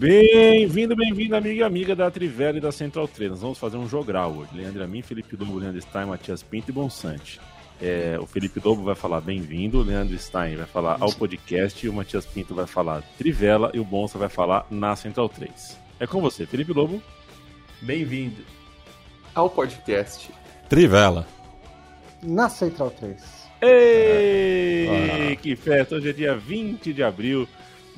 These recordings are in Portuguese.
Bem-vindo, bem-vindo, amiga e amiga da Trivela e da Central 3. Nós vamos fazer um jogral hoje. Leandro Amin, Felipe Lobo, Leandro Stein, Matias Pinto e Bonsante. É, o Felipe Lobo vai falar bem-vindo, o Leandro Stein vai falar ao podcast, e o Matias Pinto vai falar Trivela e o Bonsa vai falar na Central 3. É com você, Felipe Lobo. Bem-vindo ao podcast Trivela na Central 3. Ei, é. que festa! Hoje é dia 20 de abril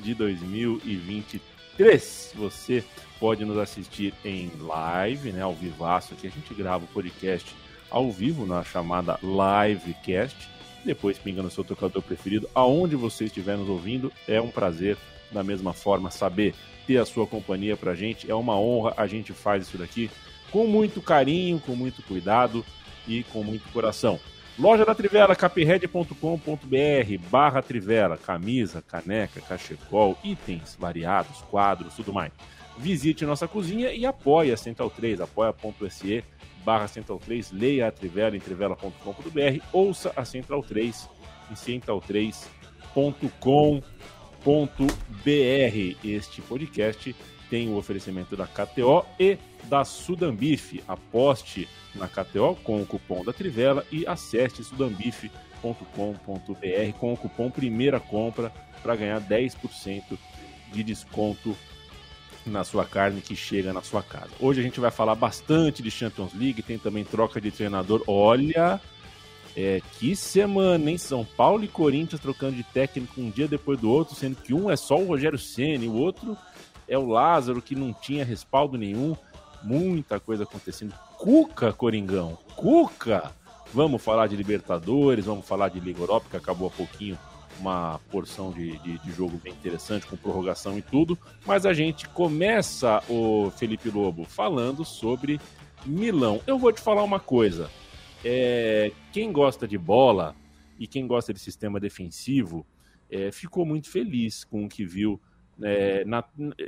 de 2023. 3. Você pode nos assistir em live, né, ao vivaço, que a gente grava o podcast ao vivo na chamada Livecast. Depois pinga no seu tocador preferido, aonde você estiver nos ouvindo. É um prazer, da mesma forma, saber ter a sua companhia pra gente. É uma honra, a gente faz isso daqui com muito carinho, com muito cuidado e com muito coração. Loja da Trivela, capred.com.br, barra Trivela, camisa, caneca, cachecol, itens variados, quadros, tudo mais. Visite nossa cozinha e apoie a Central 3, apoia.se barra Central 3, leia a Trivela em trivela.com.br, ouça a Central 3 em central3.com.br. Este podcast tem o oferecimento da KTO e da Sudambif. Aposte na KTO com o cupom da Trivela e acesse sudambif.com.br com o cupom Primeira Compra para ganhar 10% de desconto na sua carne que chega na sua casa. Hoje a gente vai falar bastante de Champions League, tem também troca de treinador. Olha, é, que semana, hein? São Paulo e Corinthians trocando de técnico um dia depois do outro, sendo que um é só o Rogério Ceni, o outro é o Lázaro, que não tinha respaldo nenhum. Muita coisa acontecendo. Cuca, Coringão, Cuca! Vamos falar de Libertadores, vamos falar de Liga Europa, que acabou há pouquinho uma porção de, de, de, jogo bem interessante, com prorrogação e tudo. Mas a gente começa, o Felipe Lobo, falando sobre Milão. Eu vou te falar uma coisa. É, quem gosta de bola e quem gosta de sistema defensivo é, ficou muito feliz com o que viu é, na,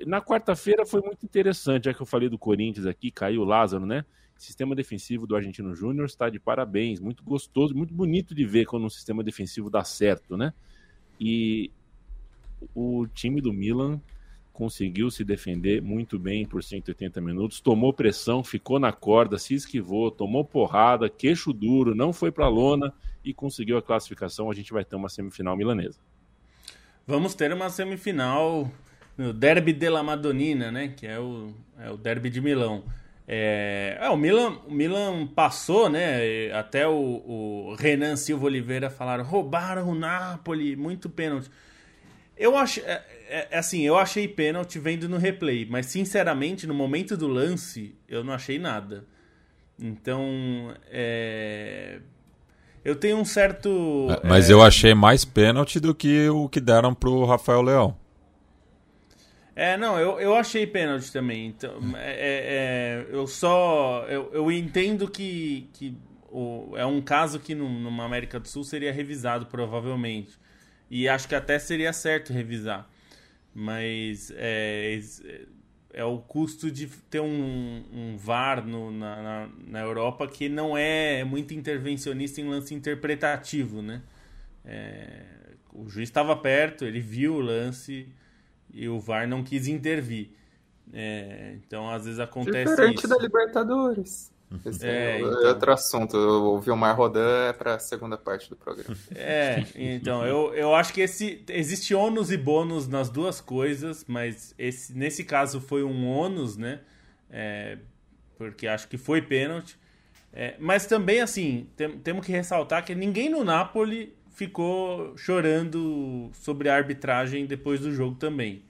na quarta-feira foi muito interessante, já que eu falei do Corinthians aqui, caiu o Lázaro, né? sistema defensivo do Argentino Júnior está de parabéns, muito gostoso, muito bonito de ver quando um sistema defensivo dá certo, né? E o time do Milan conseguiu se defender muito bem por 180 minutos, tomou pressão, ficou na corda, se esquivou, tomou porrada, queixo duro, não foi para lona e conseguiu a classificação. A gente vai ter uma semifinal milanesa. Vamos ter uma semifinal no Derby della Madonnina, né? Que é o, é o Derby de Milão. É, é, o Milan, o Milan passou, né? Até o, o Renan Silva Oliveira falaram: roubaram o Napoli, muito pênalti. Eu acho, é, é, é, assim, eu achei pênalti vendo no replay, mas sinceramente, no momento do lance, eu não achei nada. Então, é, eu tenho um certo. É, mas é... eu achei mais pênalti do que o que deram pro Rafael Leão. É, não, eu, eu achei pênalti também. Então, é, é, é eu só. Eu, eu entendo que, que o, é um caso que no, numa América do Sul seria revisado, provavelmente. E acho que até seria certo revisar. Mas é, é o custo de ter um, um VAR no, na, na, na, Europa que não é muito intervencionista em lance interpretativo, né? É, o juiz estava perto, ele viu o lance e o VAR não quis intervir. É, então, às vezes acontece Diferente isso. da Libertadores. Esse é, é então... outro assunto. O Vilmar Rodan é para a segunda parte do programa. É, então, eu, eu acho que esse existe ônus e bônus nas duas coisas, mas esse, nesse caso foi um ônus, né? É, porque acho que foi pênalti. É, mas também, assim, tem, temos que ressaltar que ninguém no Napoli ficou chorando sobre a arbitragem depois do jogo também.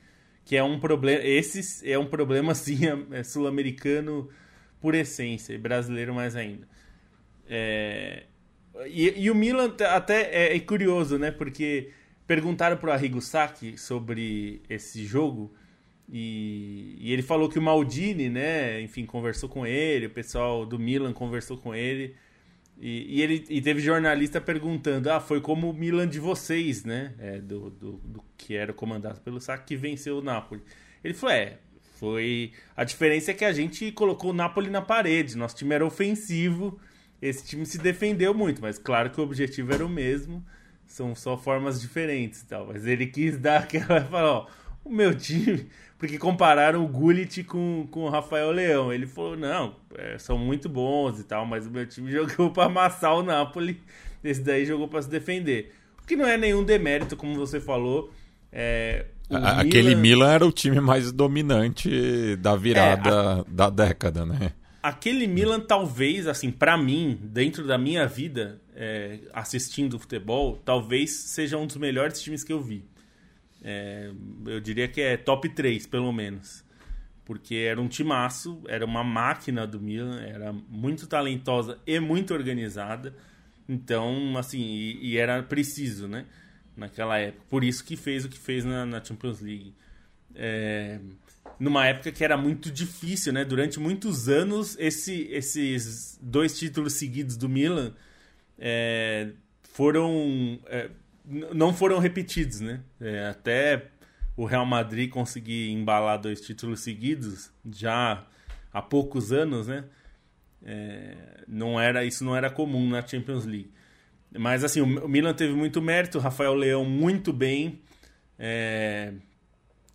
Que é um problema. Esse é um problema, assim, é, é sul-americano por essência, e brasileiro mais ainda. É... E, e, o Milan até é, é, curioso, né? Porque perguntaram para o Arrigo Sacchi sobre esse jogo e, e, ele falou que o Maldini, né? Enfim, conversou com ele, o pessoal do Milan conversou com ele e, e ele e teve jornalista perguntando: ah, foi como o Milan de vocês, né? É, do, do, do, que era comandado pelo Sacchi que venceu o Napoli. Ele falou: é, foi. A diferença é que a gente colocou o Napoli na parede. Nosso time era ofensivo. Esse time se defendeu muito, mas claro que o objetivo era o mesmo. São só formas diferentes e tal. Mas ele quis dar aquela. Falou, ó, o meu time. Porque compararam o Gullit com, com o Rafael Leão. Ele falou: não, é, são muito bons e tal, mas o meu time jogou para amassar o Napoli. Esse daí jogou para se defender. O que não é nenhum demérito, como você falou. É, Aquele Milan... Milan... era o time mais dominante da virada é, a... da década, né? Aquele Milan, talvez, assim, para mim, dentro da minha vida, é, assistindo futebol, talvez seja um dos melhores times que eu vi. É, eu diria que é top 3, pelo menos. Porque era um timaço, era uma máquina do Milan, era muito talentosa e muito organizada. Então, assim, e, e era preciso, né? Naquela época. Por isso que fez o que fez na, na Champions League. É, numa época que era muito difícil, né? Durante muitos anos, esse, esses dois títulos seguidos do Milan é, foram é, não foram repetidos, né? É, até o Real Madrid conseguir embalar dois títulos seguidos já há poucos anos, né? É, não era isso não era comum na Champions League. Mas assim, o Milan teve muito mérito, o Rafael Leão muito bem. É...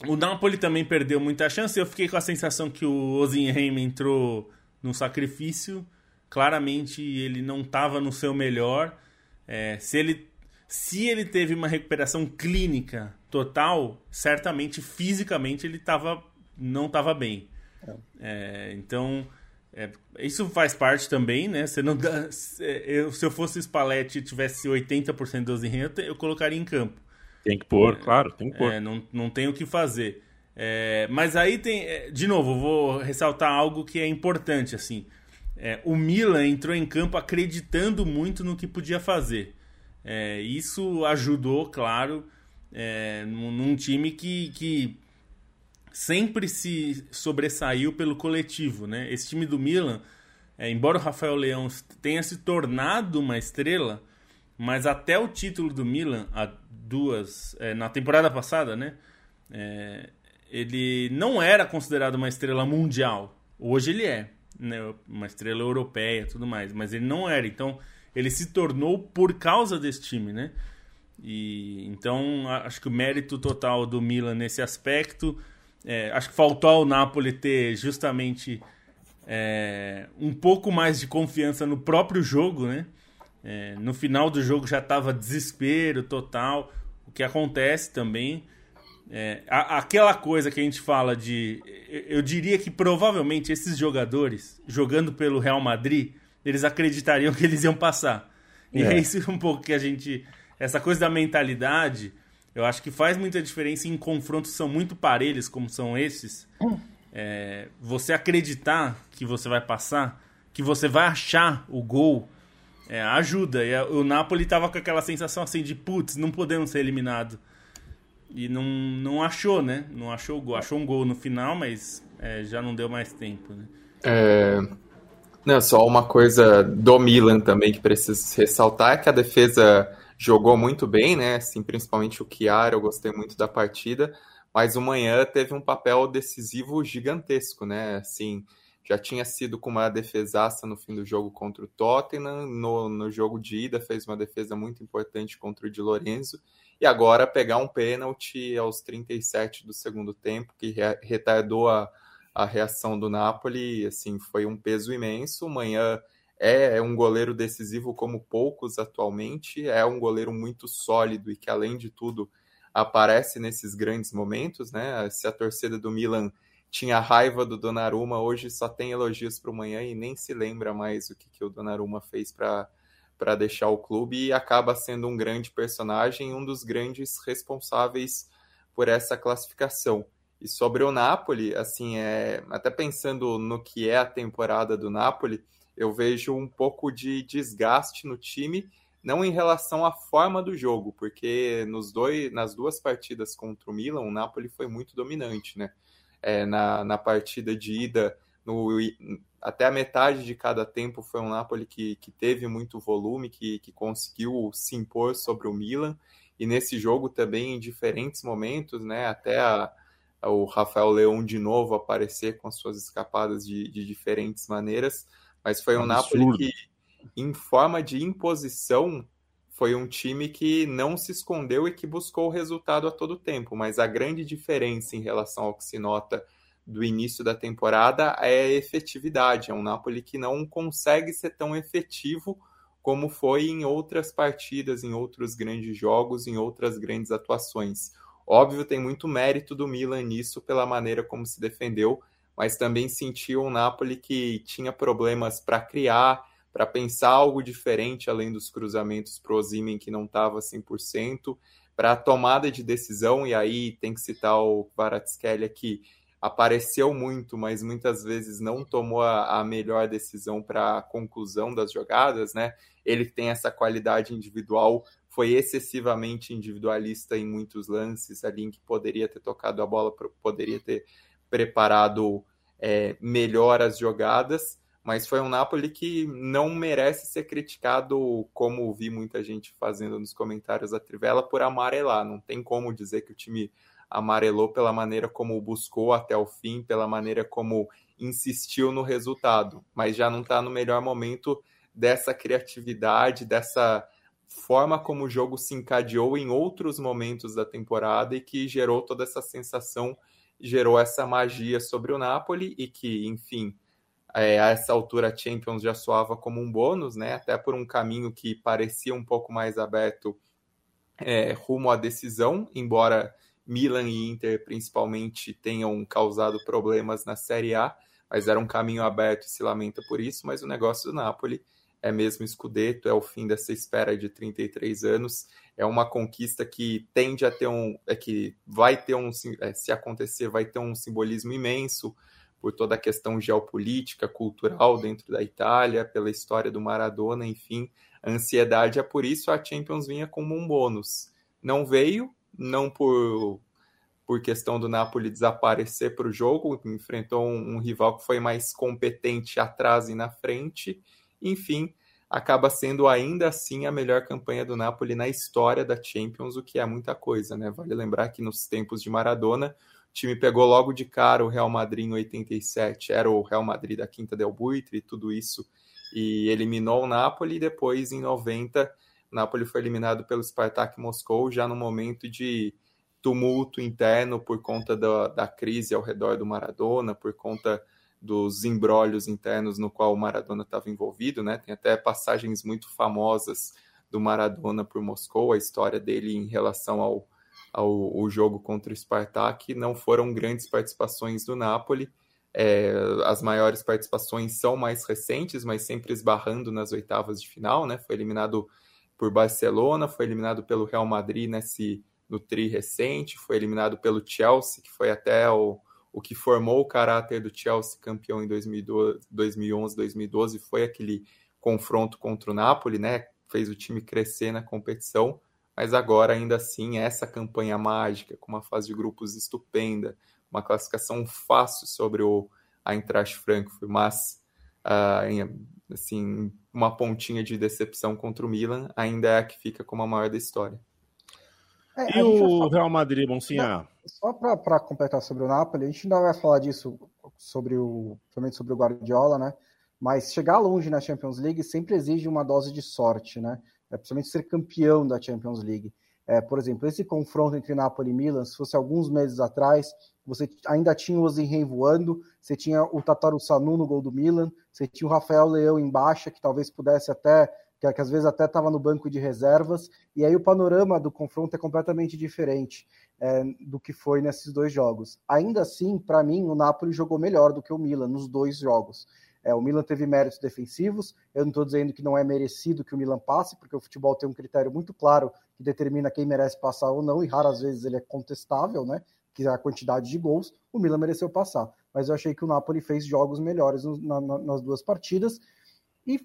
O Napoli também perdeu muita chance. Eu fiquei com a sensação que o Ozinheim entrou no sacrifício. Claramente ele não estava no seu melhor. É... se, ele, se ele teve uma recuperação clínica total, certamente fisicamente ele tava, não estava bem. É. é então é, isso faz parte também, né? Você não dá, eu, se eu fosse Spalletti e tivesse 80% dos renda, eu colocaria em campo. Tem que pôr, é, claro, tem que pôr. É, não, não tem o que fazer. É, mas aí tem. É, de novo, vou ressaltar algo que é importante. assim. É, o Milan entrou em campo acreditando muito no que podia fazer. isso ajudou, claro, num, num time que, que sempre se sobressaiu pelo coletivo, né? Esse time do Milan, é, embora o Rafael Leão tenha se tornado uma estrela, mas até o título do Milan, duas, é, na temporada passada, né? É, ele não era considerado uma estrela mundial. Hoje ele é, né? Uma estrela europeia, tudo mais, mas ele não era. Então ele se tornou por causa desse time, né? E então acho que o mérito total do Milan nesse aspecto é, acho que faltou ao Napoli ter justamente é, um pouco mais de confiança no próprio jogo, né? É, no final do jogo já estava desespero total, o que acontece também. É, a, aquela coisa que a gente fala de. Eu diria que provavelmente esses jogadores, jogando pelo Real Madrid, eles acreditariam que eles iam passar. E é, é isso um pouco que a gente. Essa coisa da mentalidade eu acho que faz muita diferença em confrontos que são muito parelhos, como são esses. É, você acreditar que você vai passar, que você vai achar o gol, é, ajuda. E o Napoli tava com aquela sensação assim de putz, não podemos ser eliminado. E não, não achou, né? Não achou o gol. Achou um gol no final, mas é, já não deu mais tempo, né? É... Não, só uma coisa do Milan também que precisa ressaltar é que a defesa jogou muito bem, né? Assim, principalmente o Chiara, eu gostei muito da partida, mas o Manhã teve um papel decisivo gigantesco, né? Assim, já tinha sido com uma defesaça no fim do jogo contra o Tottenham, no, no jogo de ida fez uma defesa muito importante contra o Di Lorenzo, e agora pegar um pênalti aos 37 do segundo tempo, que retardou a, a reação do Napoli, assim, foi um peso imenso. Manhã é, é um goleiro decisivo como poucos atualmente, é um goleiro muito sólido e que, além de tudo, aparece nesses grandes momentos, né? Se a torcida do Milan tinha raiva do Donnarumma, hoje só tem elogios para o manhã e nem se lembra mais o que, que o Donnarumma fez para deixar o clube e acaba sendo um grande personagem, um dos grandes responsáveis por essa classificação. E sobre o Napoli, assim, é, até pensando no que é a temporada do Napoli, eu vejo um pouco de desgaste no time, não em relação à forma do jogo, porque nos dois, nas duas partidas contra o Milan, o Napoli foi muito dominante, né? É, na, na partida de ida, no, até a metade de cada tempo foi um Napoli que, que teve muito volume, que, que conseguiu se impor sobre o Milan, e nesse jogo também em diferentes momentos, né? Até a, o Rafael Leão de novo aparecer com as suas escapadas de, de diferentes maneiras, mas foi um Absurdo. Napoli que, em forma de imposição, foi um time que não se escondeu e que buscou o resultado a todo tempo. Mas a grande diferença em relação ao que se nota do início da temporada é a efetividade. É um Napoli que não consegue ser tão efetivo como foi em outras partidas, em outros grandes jogos, em outras grandes atuações. Óbvio, tem muito mérito do Milan nisso pela maneira como se defendeu, mas também sentiu um Napoli que tinha problemas para criar, para pensar algo diferente além dos cruzamentos pro Osimhen que não estava 100%, para a tomada de decisão, e aí tem que citar o Kvaratskhelia que apareceu muito, mas muitas vezes não tomou a, a melhor decisão para a conclusão das jogadas, né? Ele tem essa qualidade individual, foi excessivamente individualista em muitos lances ali em que poderia ter tocado a bola, poderia ter preparado é, melhor as jogadas, mas foi um Napoli que não merece ser criticado, como vi muita gente fazendo nos comentários da Trivela, por amarelar. Não tem como dizer que o time amarelou pela maneira como buscou até o fim, pela maneira como insistiu no resultado, mas já não está no melhor momento dessa criatividade, dessa forma como o jogo se encadeou em outros momentos da temporada e que gerou toda essa sensação gerou essa magia sobre o Napoli e que, enfim, é, a essa altura a Champions já soava como um bônus, né? Até por um caminho que parecia um pouco mais aberto é, rumo à decisão, embora Milan e Inter principalmente tenham causado problemas na Série A, mas era um caminho aberto e se lamenta por isso, mas o negócio do Napoli é mesmo Scudetto, é o fim dessa espera de 33 anos, é uma conquista que tende a ter um, é que vai ter um, é, se acontecer, vai ter um simbolismo imenso por toda a questão geopolítica, cultural dentro da Itália, pela história do Maradona, enfim, a ansiedade é por isso a Champions vinha como um bônus. Não veio, não por por questão do Napoli desaparecer para o jogo, enfrentou um, um rival que foi mais competente atrás e na frente, enfim, acaba sendo ainda assim a melhor campanha do Napoli na história da Champions, o que é muita coisa, né? Vale lembrar que nos tempos de Maradona, o time pegou logo de cara o Real Madrid em 87, era o Real Madrid da Quinta del Buitre e tudo isso, e eliminou o Napoli, e depois em 90, o Napoli foi eliminado pelo Spartak Moscou, já no momento de tumulto interno por conta da, da crise ao redor do Maradona, por conta dos embrólios internos no qual o Maradona estava envolvido, né? Tem até passagens muito famosas do Maradona por Moscou, a história dele em relação ao, ao, ao jogo contra o Spartak, não foram grandes participações do Napoli. É, as maiores participações são mais recentes, mas sempre esbarrando nas oitavas de final, né? Foi eliminado por Barcelona, foi eliminado pelo Real Madrid nesse no tri recente, foi eliminado pelo Chelsea, que foi até o, o que formou o caráter do Chelsea campeão em 2012, 2011, 2012 foi aquele confronto contra o Napoli, né? Fez o time crescer na competição, mas agora ainda assim essa campanha mágica, com uma fase de grupos estupenda, uma classificação fácil sobre o Eintracht Frankfurt, mas uh, assim uma pontinha de decepção contra o Milan ainda é a que fica como a maior da história. É, e o Real Madrid, Monsinha? Só para completar sobre o Napoli, a gente ainda vai falar disso sobre o, principalmente sobre o Guardiola, né? Mas chegar longe na Champions League sempre exige uma dose de sorte, né? É, principalmente ser campeão da Champions League. É, por exemplo, esse confronto entre Napoli e Milan, se fosse alguns meses atrás, você ainda tinha o Osimhen voando, você tinha o Tataru Sanu no gol do Milan, você tinha o Rafael Leão em baixa, que talvez pudesse até que, que às vezes até estava no banco de reservas, e aí o panorama do confronto é completamente diferente é, do que foi nesses dois jogos. Ainda assim, para mim, o Napoli jogou melhor do que o Milan nos dois jogos. É, o Milan teve méritos defensivos, eu não estou dizendo que não é merecido que o Milan passe, porque o futebol tem um critério muito claro que determina quem merece passar ou não, e raras vezes ele é contestável, né? quiser a quantidade de gols, o Milan mereceu passar. Mas eu achei que o Napoli fez jogos melhores na, nas duas partidas e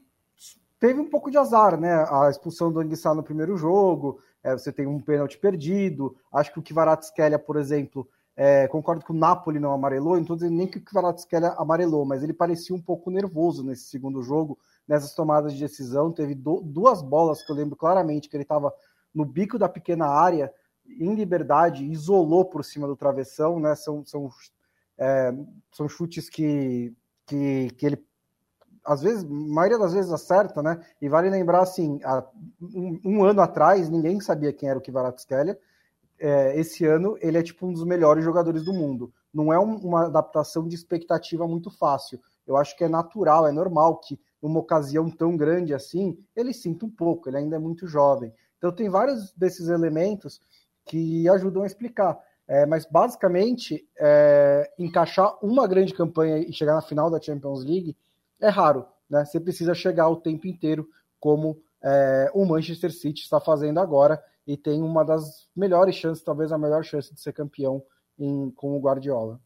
teve um pouco de azar, né? A expulsão do Anguissa no primeiro jogo, é, você tem um pênalti perdido. Acho que o Kvaratskhelia, por exemplo, é, concordo que o Napoli não amarelou, dizendo nem que o Kvaratskhelia amarelou, mas ele parecia um pouco nervoso nesse segundo jogo, nessas tomadas de decisão. Teve do, duas bolas que eu lembro claramente que ele estava no bico da pequena área, em liberdade, isolou por cima do travessão, né? São, são, é, são chutes que, que, que ele às vezes, a maioria das vezes acerta, né? E vale lembrar, assim, há um, um ano atrás, ninguém sabia quem era o Kvaratskhelia. É, esse ano, ele é tipo um dos melhores jogadores do mundo. Não é um, uma adaptação de expectativa muito fácil. Eu acho que é natural, é normal que numa ocasião tão grande assim, ele sinta um pouco, ele ainda é muito jovem. Então tem vários desses elementos que ajudam a explicar. É, mas basicamente, é, encaixar uma grande campanha e chegar na final da Champions League é raro, né? Você precisa chegar o tempo inteiro, como é, o Manchester City está fazendo agora, e tem uma das melhores chances, talvez a melhor chance de ser campeão em, com o Guardiola.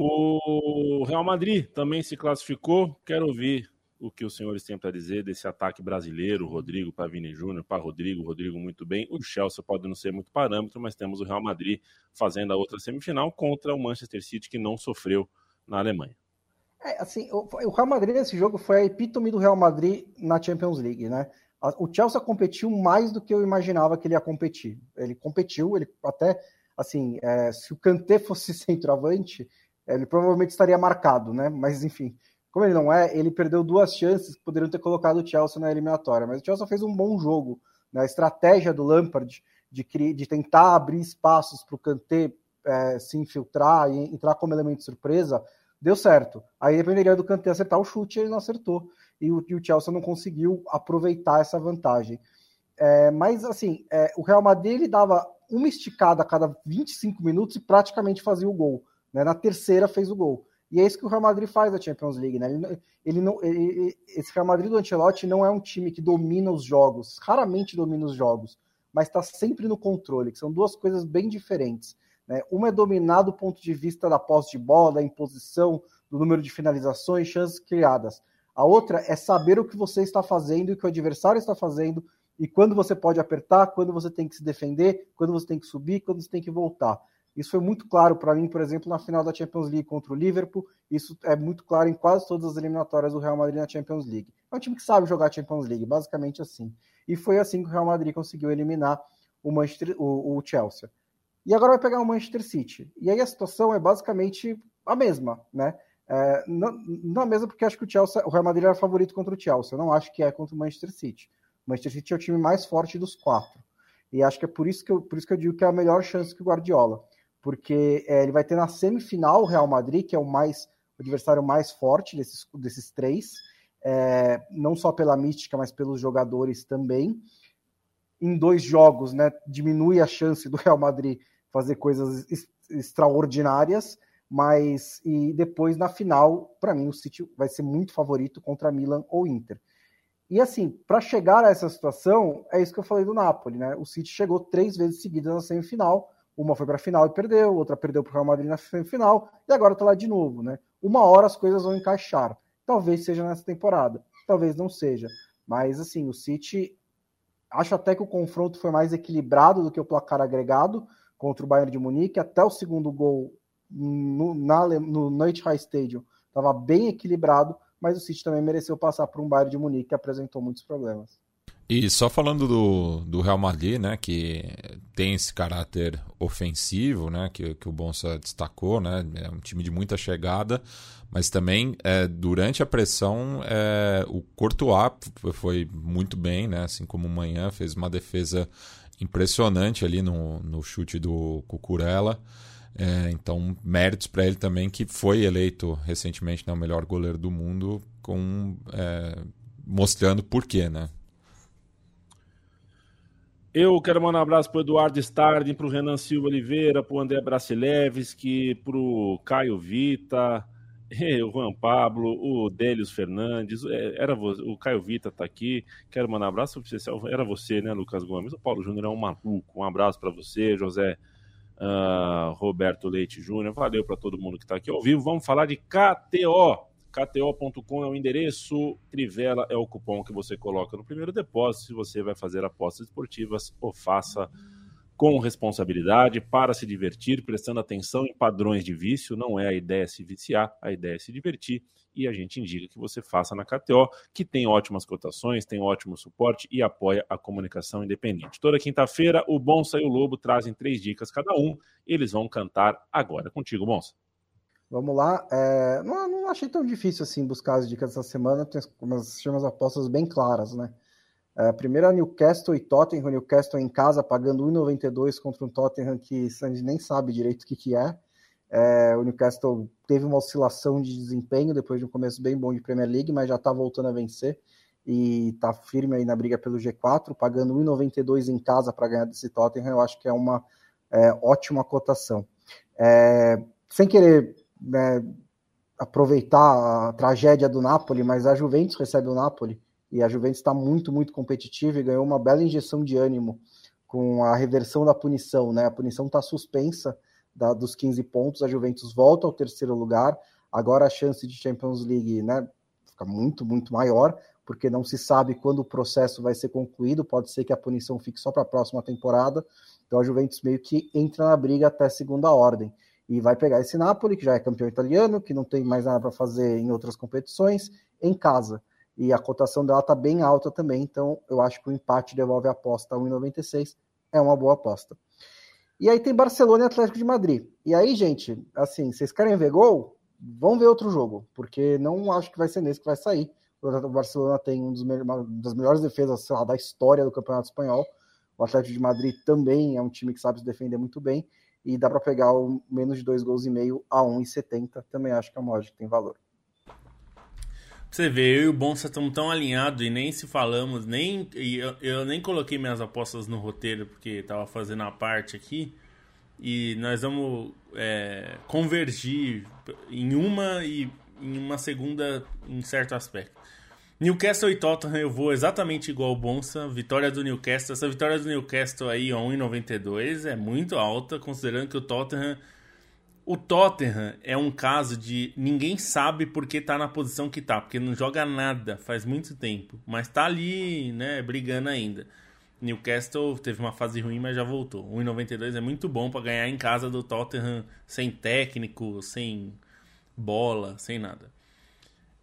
O Real Madrid também se classificou. Quero ouvir o que os senhores têm para dizer desse ataque brasileiro, Rodrigo para Vini Júnior, para Rodrigo, Rodrigo muito bem. O Chelsea pode não ser muito parâmetro, mas temos o Real Madrid fazendo a outra semifinal contra o Manchester City, que não sofreu na Alemanha. É, assim, o, Real Madrid nesse jogo foi a epítome do Real Madrid na Champions League, né? O Chelsea competiu mais do que eu imaginava que ele ia competir. Ele competiu, ele até, assim, é, se o Kanté fosse centroavante, ele provavelmente estaria marcado, né? Mas, enfim, como ele não é, ele perdeu duas chances que poderiam ter colocado o Chelsea na eliminatória. Mas o Chelsea fez um bom jogo. Né? A estratégia do Lampard de, de tentar abrir espaços para o Kanté é, se infiltrar e entrar como elemento de surpresa, deu certo. Aí dependeria do Kanté acertar o chute, ele não acertou. E o, e o Chelsea não conseguiu aproveitar essa vantagem. É, mas, assim, é, o Real Madrid ele dava uma esticada a cada 25 minutos e praticamente fazia o gol. Né? Na terceira fez o gol. E é isso que o Real Madrid faz na Champions League. Né? Ele, ele não, ele, esse Real Madrid do Ancelotti não é um time que domina os jogos, raramente domina os jogos, mas está sempre no controle, que são duas coisas bem diferentes. Né? Uma é dominar do ponto de vista da posse de bola, da imposição, do número de finalizações, chances criadas. A outra é saber o que você está fazendo e o que o adversário está fazendo e quando você pode apertar, quando você tem que se defender, quando você tem que subir, quando você tem que voltar. Isso foi muito claro para mim, por exemplo, na final da Champions League contra o Liverpool. Isso é muito claro em quase todas as eliminatórias do Real Madrid na Champions League. É um time que sabe jogar Champions League, basicamente assim. E foi assim que o Real Madrid conseguiu eliminar o, Manchester, o, o Chelsea. E agora vai pegar o Manchester City. E aí a situação é basicamente a mesma, né? É, não, não a mesma porque acho que o Chelsea, o Real Madrid era favorito contra o Chelsea. Eu não acho que é contra o Manchester City. O Manchester City é o time mais forte dos quatro. E acho que é por isso que eu, por isso que eu digo que é a melhor chance que o Guardiola. Porque é, ele vai ter na semifinal o Real Madrid, que é o mais o adversário mais forte desses, desses três. É, não só pela mística, mas pelos jogadores também. Em dois jogos, né, diminui a chance do Real Madrid fazer coisas extraordinárias, mas e depois na final, para mim o City vai ser muito favorito contra Milan ou Inter. E assim, para chegar a essa situação, é isso que eu falei do Napoli, né? O City chegou três vezes seguidas na semifinal, uma foi para a final e perdeu, outra perdeu para o Real Madrid na semifinal e agora está lá de novo, né? Uma hora as coisas vão encaixar. Talvez seja nessa temporada, talvez não seja. Mas assim, o City acho até que o confronto foi mais equilibrado do que o placar agregado contra o Bayern de Munique, até o segundo gol no, na, no Noite High Stadium estava bem equilibrado, mas o City também mereceu passar por um Bayern de Munique que apresentou muitos problemas. E só falando do, do Real Madrid, né, que tem esse caráter ofensivo, né, que, que o Bonsa destacou, né, é um time de muita chegada, mas também é, durante a pressão é, o Courtois foi muito bem, né, assim como o Manhã fez uma defesa impressionante ali no, no chute do Cucurella. É, então, méritos para ele também, que foi eleito recentemente né, o melhor goleiro do mundo, com, é, mostrando por quê, né? Eu quero mandar um abraço para o Eduardo Stardin, para o Renan Silva Oliveira, para o André Bracilevski, para o Caio Vita, o Juan Pablo, o Délios Fernandes, é, era você, o Caio Vita tá aqui. Quero mandar um abraço especial. Era você, né, Lucas Gomes? O Paulo Júnior é um maluco. Um abraço para você, José uh, Roberto Leite Júnior. Valeu para todo mundo que está aqui ao vivo. Vamos falar de KTO. KTO.com é o endereço, Trivela é o cupom que você coloca no primeiro depósito se você vai fazer apostas esportivas ou faça com responsabilidade, para se divertir, prestando atenção em padrões de vício. Não é a ideia se viciar, a ideia é se divertir. E a gente indica que você faça na KTO, que tem ótimas cotações, tem ótimo suporte e apoia a comunicação independente. Toda quinta-feira, o Bonsa e o Lobo trazem três dicas cada um. Eles vão cantar agora. Contigo, Bonsa. Vamos lá. É, não, não, achei tão difícil assim buscar as dicas dessa semana. Tem umas, umas apostas bem claras, né? Uh, primeiro a Newcastle e Tottenham, Newcastle em casa pagando 1,92 contra um Tottenham que gente nem sabe direito o que, que é. é. O Newcastle teve uma oscilação de desempenho depois de um começo bem bom de Premier League, mas já está voltando a vencer e está firme aí na briga pelo G4, pagando 1,92 em casa para ganhar desse Tottenham, eu acho que é uma é, ótima cotação. É, sem querer né, aproveitar a tragédia do Napoli, mas a Juventus recebe o Napoli e a Juventus está muito, muito competitiva e ganhou uma bela injeção de ânimo com a reversão da punição, né? A punição está suspensa da, dos 15 pontos, a Juventus volta ao terceiro lugar. Agora a chance de Champions League, né, fica muito, muito maior, porque não se sabe quando o processo vai ser concluído, pode ser que a punição fique só para a próxima temporada. Então a Juventus meio que entra na briga até segunda ordem e vai pegar esse Napoli, que já é campeão italiano, que não tem mais nada para fazer em outras competições, em casa e a cotação dela está bem alta também, então eu acho que o empate devolve a aposta a 1,96, é uma boa aposta. E aí tem Barcelona e Atlético de Madrid. E aí, gente, assim, vocês querem ver gol? Vão ver outro jogo, porque não acho que vai ser nesse que vai sair. O Barcelona tem um uma das melhores defesas lá, da história do Campeonato Espanhol. O Atlético de Madrid também é um time que sabe se defender muito bem. E dá para pegar o menos de dois gols e meio a 1,70. Também acho que é uma loja que tem valor você vê, eu e o Bonsa estamos tão alinhados e nem se falamos, nem eu, eu, nem coloquei minhas apostas no roteiro porque estava fazendo a parte aqui. E nós vamos é, convergir em uma e em uma segunda em certo aspecto. Newcastle e Tottenham eu vou exatamente igual o Bonsa. Vitória do Newcastle. Essa vitória do Newcastle aí, a 1,92 é muito alta, considerando que o Tottenham o Tottenham é um caso de ninguém sabe por que tá na posição que tá, porque não joga nada faz muito tempo, mas tá ali, né, brigando ainda. Newcastle teve uma fase ruim, mas já voltou. 1,92 é muito bom para ganhar em casa do Tottenham sem técnico, sem bola, sem nada.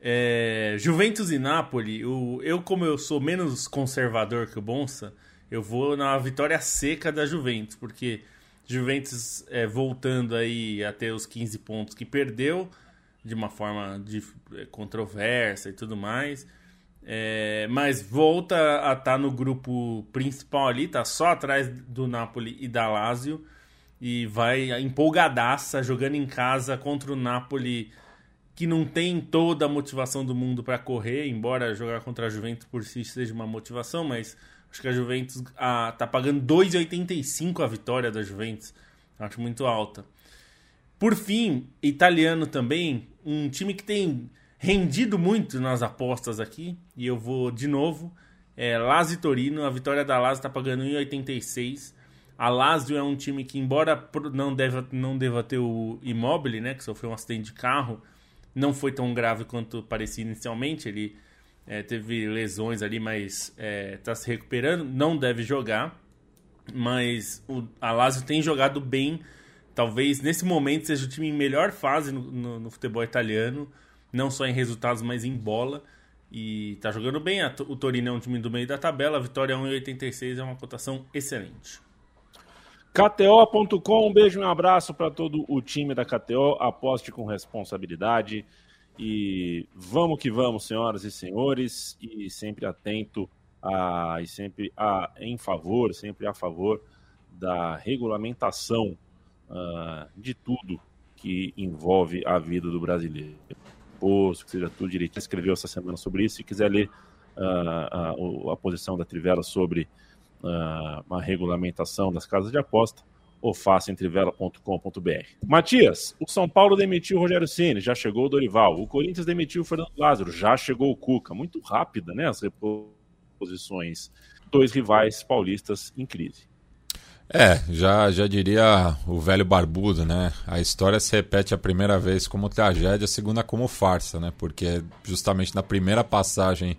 É, Juventus e Napoli, o, eu como eu sou menos conservador que o Bonsa, eu vou na vitória seca da Juventus, porque Juventus é, voltando aí a ter os 15 pontos que perdeu, de uma forma de, é, controversa e tudo mais. É, mas volta a estar tá no grupo principal ali, tá só atrás do Napoli e da Lazio. E vai empolgadaça jogando em casa contra o Napoli, que não tem toda a motivação do mundo para correr, embora jogar contra a Juventus por si seja uma motivação, mas Acho que a Juventus a, tá pagando 2,85 a vitória da Juventus. Acho muito alta. Por fim, italiano também, um time que tem rendido muito nas apostas aqui, e eu vou de novo, é Lazio Torino, a vitória da Lazio está pagando 1,86. A Lazio é um time que, embora não deva, não deva ter o Immobile, né, que sofreu um acidente de carro, não foi tão grave quanto parecia inicialmente, ele é, teve lesões ali, mas está é, tá se recuperando, não deve jogar. Mas o a Lazio tem jogado bem. Talvez nesse momento seja o time em melhor fase no, no, no futebol italiano, não só em resultados, mas em bola. E está jogando bem. o Torino é um time do meio da tabela. A vitória 1,86 é uma cotação excelente. KTO.com, um beijo e um abraço para todo o time da KTO. Aposte com responsabilidade. E vamos que vamos, senhoras e senhores, e sempre atento a, e sempre a, em favor, sempre a favor da regulamentação uh, de tudo que envolve a vida do brasileiro. Posto, que seja tudo direitinho. Escreveu essa semana sobre isso. Se quiser ler uh, a, a, posição da Trivela sobre uh, a regulamentação das casas de aposta, ou faça em trivela.com.br. Matias, o São Paulo demitiu o Rogério Ceni, já chegou o Dorival. O Corinthians demitiu o Fernando Lázaro, já chegou o Cuca. Muito rápida, né, as reposições. Dois rivais paulistas em crise. É, já, já diria o velho barbudo, né? A história se repete a primeira vez como tragédia, a segunda como farsa, né? Porque justamente na primeira passagem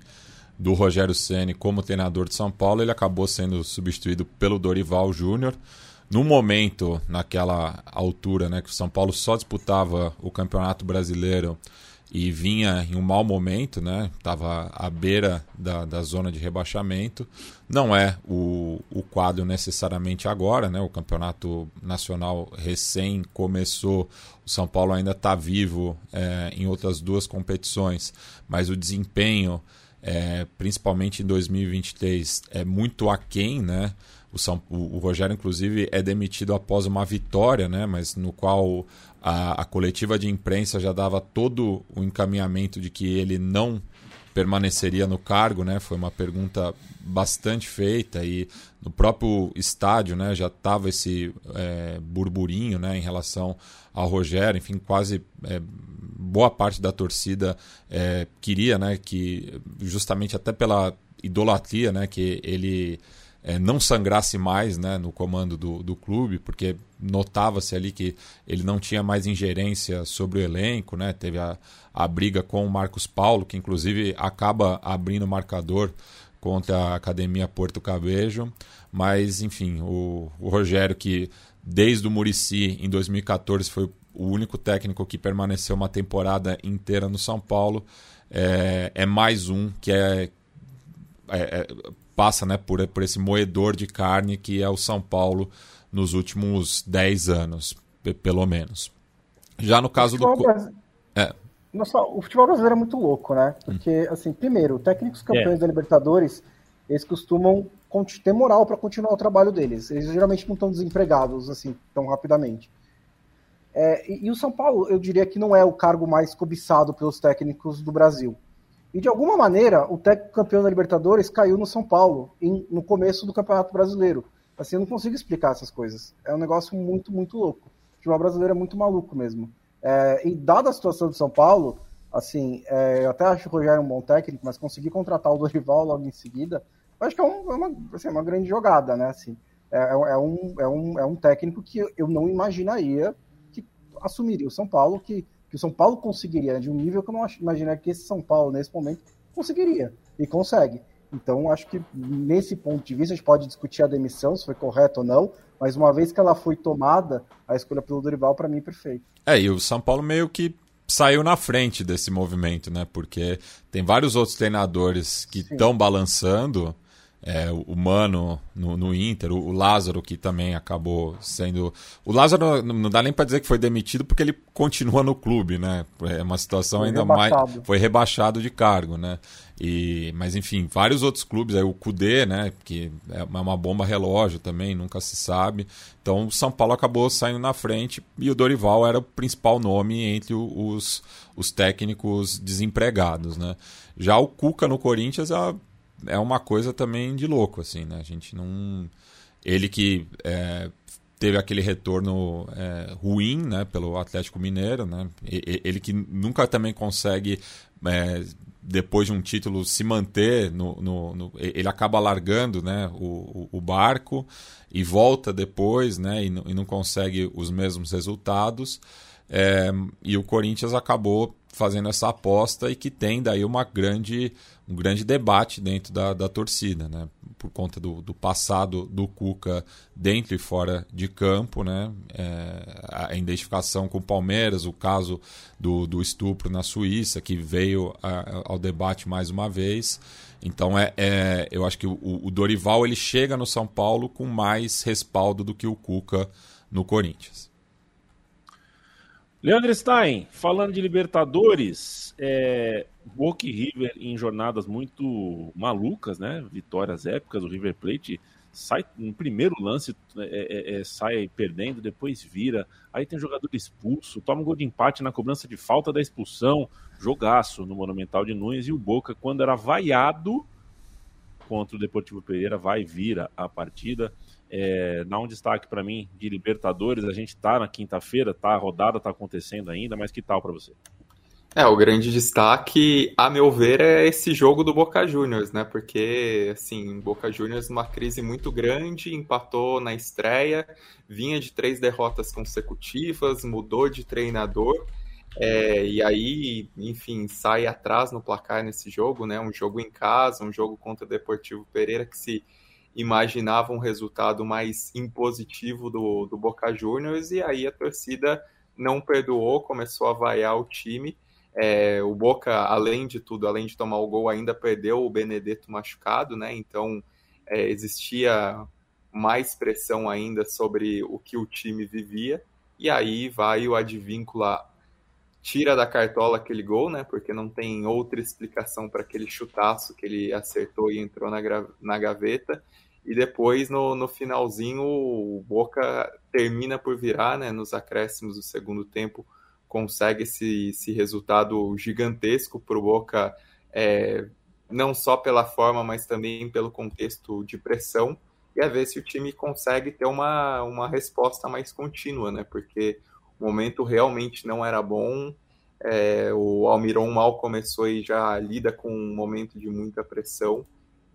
do Rogério Ceni como treinador de São Paulo, ele acabou sendo substituído pelo Dorival Júnior. No momento, naquela altura, né, que o São Paulo só disputava o Campeonato Brasileiro e vinha em um mau momento, né? Estava à beira da, da zona de rebaixamento. Não é o, o quadro necessariamente agora, né? O campeonato nacional recém começou, o São Paulo ainda está vivo é, em outras duas competições, mas o desempenho, é, principalmente em 2023, é muito aquém, né? O, São, o, o Rogério, inclusive, é demitido após uma vitória, né? Mas no qual a, a coletiva de imprensa já dava todo o encaminhamento de que ele não permaneceria no cargo, né? Foi uma pergunta bastante feita e no próprio estádio, né? Já estava esse é, burburinho, né? Em relação ao Rogério, enfim, quase é, boa parte da torcida é, queria, né? Que justamente até pela idolatria, né? Que ele é, não sangrasse mais né, no comando do, do clube, porque notava-se ali que ele não tinha mais ingerência sobre o elenco, né? teve a, a briga com o Marcos Paulo, que inclusive acaba abrindo o marcador contra a Academia Porto Cabejo, mas enfim, o, o Rogério que desde o Murici em 2014 foi o único técnico que permaneceu uma temporada inteira no São Paulo, é, é mais um que é, é, é passa né, por, por esse moedor de carne que é o São Paulo nos últimos 10 anos, pelo menos. Já no caso do. É. Nossa, o futebol brasileiro é muito louco, né? Porque, hum. assim, primeiro, técnicos campeões é. da Libertadores, eles costumam ter moral para continuar o trabalho deles. Eles geralmente não estão desempregados, assim, tão rapidamente. É, e, e, o São Paulo, eu diria que não é o cargo mais cobiçado pelos técnicos do Brasil. E de alguma maneira, o técnico campeão da Libertadores caiu no São Paulo, em, no começo do Campeonato Brasileiro. Assim, eu não consigo explicar essas coisas. É um negócio muito, muito louco. O futebol brasileiro é muito maluco mesmo. É, e dada a situação do São Paulo, assim, é, eu até acho o Rogério um bom técnico, mas conseguir contratar o Dorival logo em seguida, eu acho que é, um, é uma, assim, uma grande jogada, né? Assim, é, é, é, um, é, um, é um técnico que eu não imaginaria que assumiria o São Paulo, que que o São Paulo conseguiria de um nível que eu não imaginaria que esse São Paulo, nesse momento, conseguiria. E consegue. Então, acho que nesse ponto de vista, a gente pode discutir a demissão, se foi correto ou não, mas uma vez que ela foi tomada, a escolha pelo Dorival, para mim, é perfeito. É, e o São Paulo meio que saiu na frente desse movimento, né? Porque tem vários outros treinadores que estão balançando é, o Mano no, no Inter, o, o, Lázaro que também acabou sendo. O Lázaro não dá nem para dizer que foi demitido porque ele continua no clube, né? É uma situação foi ainda rebaixado. mais. Foi rebaixado de cargo, né? E, mas enfim, vários outros clubes, aí o Cudê, né? Que é uma bomba relógio também, nunca se sabe. Então o São Paulo acabou saindo na frente e o Dorival era o principal nome entre os, os técnicos desempregados, né? Já o Cuca no Corinthians é é uma coisa também de louco, assim, né? A gente não. Ele que é, teve aquele retorno é, ruim, né, pelo Atlético Mineiro, né? Ele que nunca também consegue, é, depois de um título, se manter no, no, no, ele acaba largando, né, o, o barco e volta depois, né, e e não consegue os mesmos resultados. É, e o Corinthians acabou fazendo essa aposta e que tem daí uma grande, um grande debate dentro da, da torcida, né? Por conta do, do passado do Cuca dentro e fora de campo, né? É, a identificação com o Palmeiras, o caso do, do estupro na Suíça, que veio a, ao debate mais uma vez. Então é, é eu acho que o, o Dorival ele chega no São Paulo com mais respaldo do que o Cuca no Corinthians. Leandro Stein, falando de Libertadores, é, Boca e River em jornadas muito malucas, né? Vitórias épicas, o River Plate sai no primeiro lance, é, é, é, sai perdendo, depois vira, aí tem um jogador expulso, toma um gol de empate na cobrança de falta da expulsão, jogaço no Monumental de Nunes, e o Boca, quando era vaiado contra o Deportivo Pereira, vai e vira a partida é, dá um destaque para mim de Libertadores. A gente tá na quinta-feira, tá? A rodada tá acontecendo ainda, mas que tal para você? É, o grande destaque, a meu ver, é esse jogo do Boca Juniors, né? Porque, assim, Boca Juniors numa crise muito grande, empatou na estreia, vinha de três derrotas consecutivas, mudou de treinador, é, e aí, enfim, sai atrás no placar nesse jogo, né? Um jogo em casa, um jogo contra o Deportivo Pereira que se imaginava um resultado mais impositivo do, do Boca Juniors, e aí a torcida não perdoou, começou a vaiar o time é, o Boca, além de tudo, além de tomar o gol, ainda perdeu o Benedetto machucado, né? Então é, existia mais pressão ainda sobre o que o time vivia. E aí vai o Advíncula, tira da cartola aquele gol, né? Porque não tem outra explicação para aquele chutaço que ele acertou e entrou na, na gaveta. E depois, no, no finalzinho, o Boca termina por virar, né? Nos acréscimos do segundo tempo consegue esse, esse resultado gigantesco para o Boca, é, não só pela forma, mas também pelo contexto de pressão, e a ver se o time consegue ter uma, uma resposta mais contínua, né? Porque o momento realmente não era bom. É, o Almiron mal começou e já lida com um momento de muita pressão.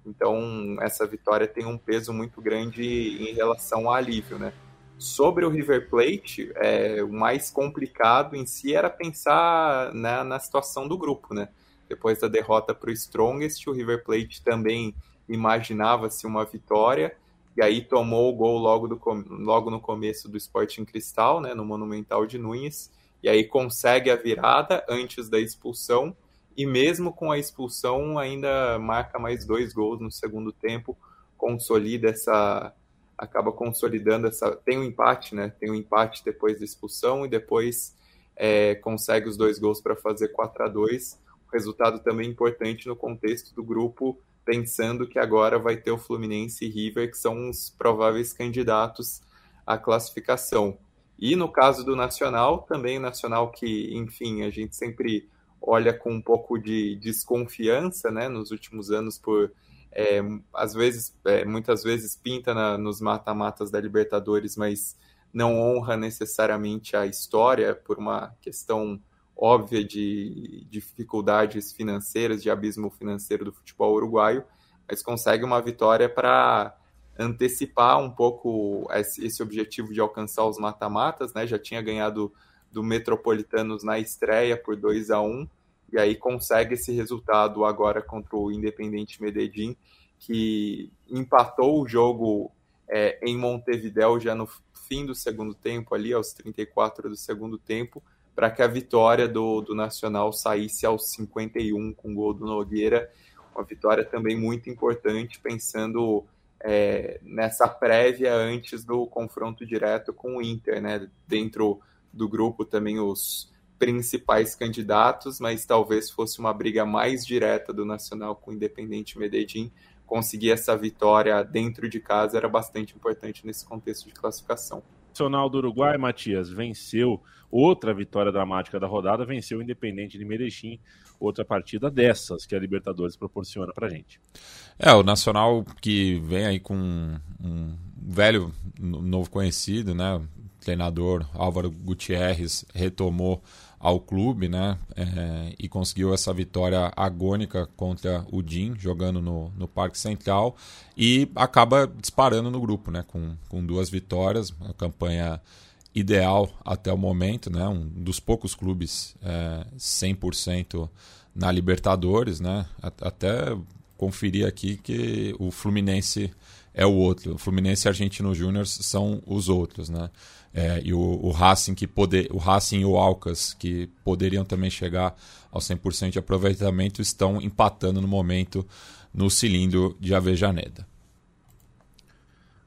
Então, essa vitória tem um peso muito grande em relação ao alívio, né? Sobre o River Plate, é, o mais complicado em si era pensar na, na situação do grupo, né? Depois da derrota para o Strongest, o River Plate também imaginava-se uma vitória, e aí tomou o gol logo, do, logo no começo do Sporting Cristal, né, no Monumental de Nunes, e aí consegue a virada antes da expulsão, e mesmo com a expulsão ainda marca mais dois gols no segundo tempo, consolida essa, acaba consolidando essa. Tem um empate, né? Tem um empate depois da expulsão e depois é, consegue os dois gols para fazer 4 a 2 Resultado também importante no contexto do grupo, pensando que agora vai ter o Fluminense e River, que são os prováveis candidatos à classificação. E no caso do Nacional, também Nacional que, enfim, a gente sempre olha com um pouco de desconfiança, né, nos últimos anos por é, às vezes, é, muitas vezes pinta na, nos mata-matas da Libertadores, mas não honra necessariamente a história por uma questão óbvia de dificuldades financeiras, de abismo financeiro do futebol uruguaio, mas consegue uma vitória para antecipar um pouco esse objetivo de alcançar os mata-matas, né? Já tinha ganhado do Metropolitanos na estreia por 2 a 1 e aí consegue esse resultado agora contra o Independente Medellín, que empatou o jogo é, em Montevideo já no fim do segundo tempo, ali aos 34 do segundo tempo, para que a vitória do, do Nacional saísse aos 51 com o gol do Nogueira. Uma vitória também muito importante, pensando é, nessa prévia antes do confronto direto com o Inter, né? Dentro do grupo também os principais candidatos, mas talvez fosse uma briga mais direta do Nacional com o Independente Medellín. Conseguir essa vitória dentro de casa era bastante importante nesse contexto de classificação. Nacional do Uruguai, Matias, venceu outra vitória dramática da rodada, venceu o Independente de Medellín, outra partida dessas que a Libertadores proporciona pra gente. É, o Nacional que vem aí com um velho novo conhecido, né? Treinador Álvaro Gutierrez retomou ao clube, né? É, e conseguiu essa vitória agônica contra o Din, jogando no, no Parque Central, e acaba disparando no grupo, né? Com, com duas vitórias, uma campanha ideal até o momento, né? Um dos poucos clubes é, 100% na Libertadores, né? Até conferir aqui que o Fluminense é o outro. O Fluminense e Argentino Júnior são os outros, né? É, e o, o, Racing que poder, o Racing e o Alcas que poderiam também chegar ao 100% de aproveitamento estão empatando no momento no cilindro de Avejaneda.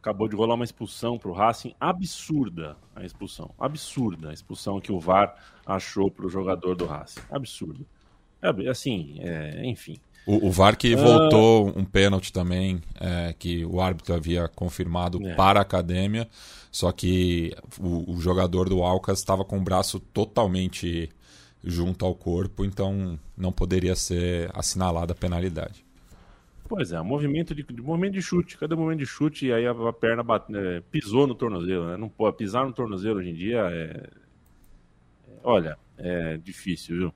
Acabou de rolar uma expulsão para o Racing absurda a expulsão, absurda a expulsão que o VAR achou para o jogador do Racing, absurdo. É, assim, é, enfim. O, o VAR que voltou uh... um pênalti também, é, que o árbitro havia confirmado é. para a academia, só que o, o jogador do Alcas estava com o braço totalmente junto ao corpo, então não poderia ser assinalada a penalidade. Pois é, movimento de, de movimento de chute. Cadê o movimento de chute? E aí a, a perna bate, é, pisou no tornozelo, né? Não pode pisar no tornozelo hoje em dia é, é olha, é difícil, viu?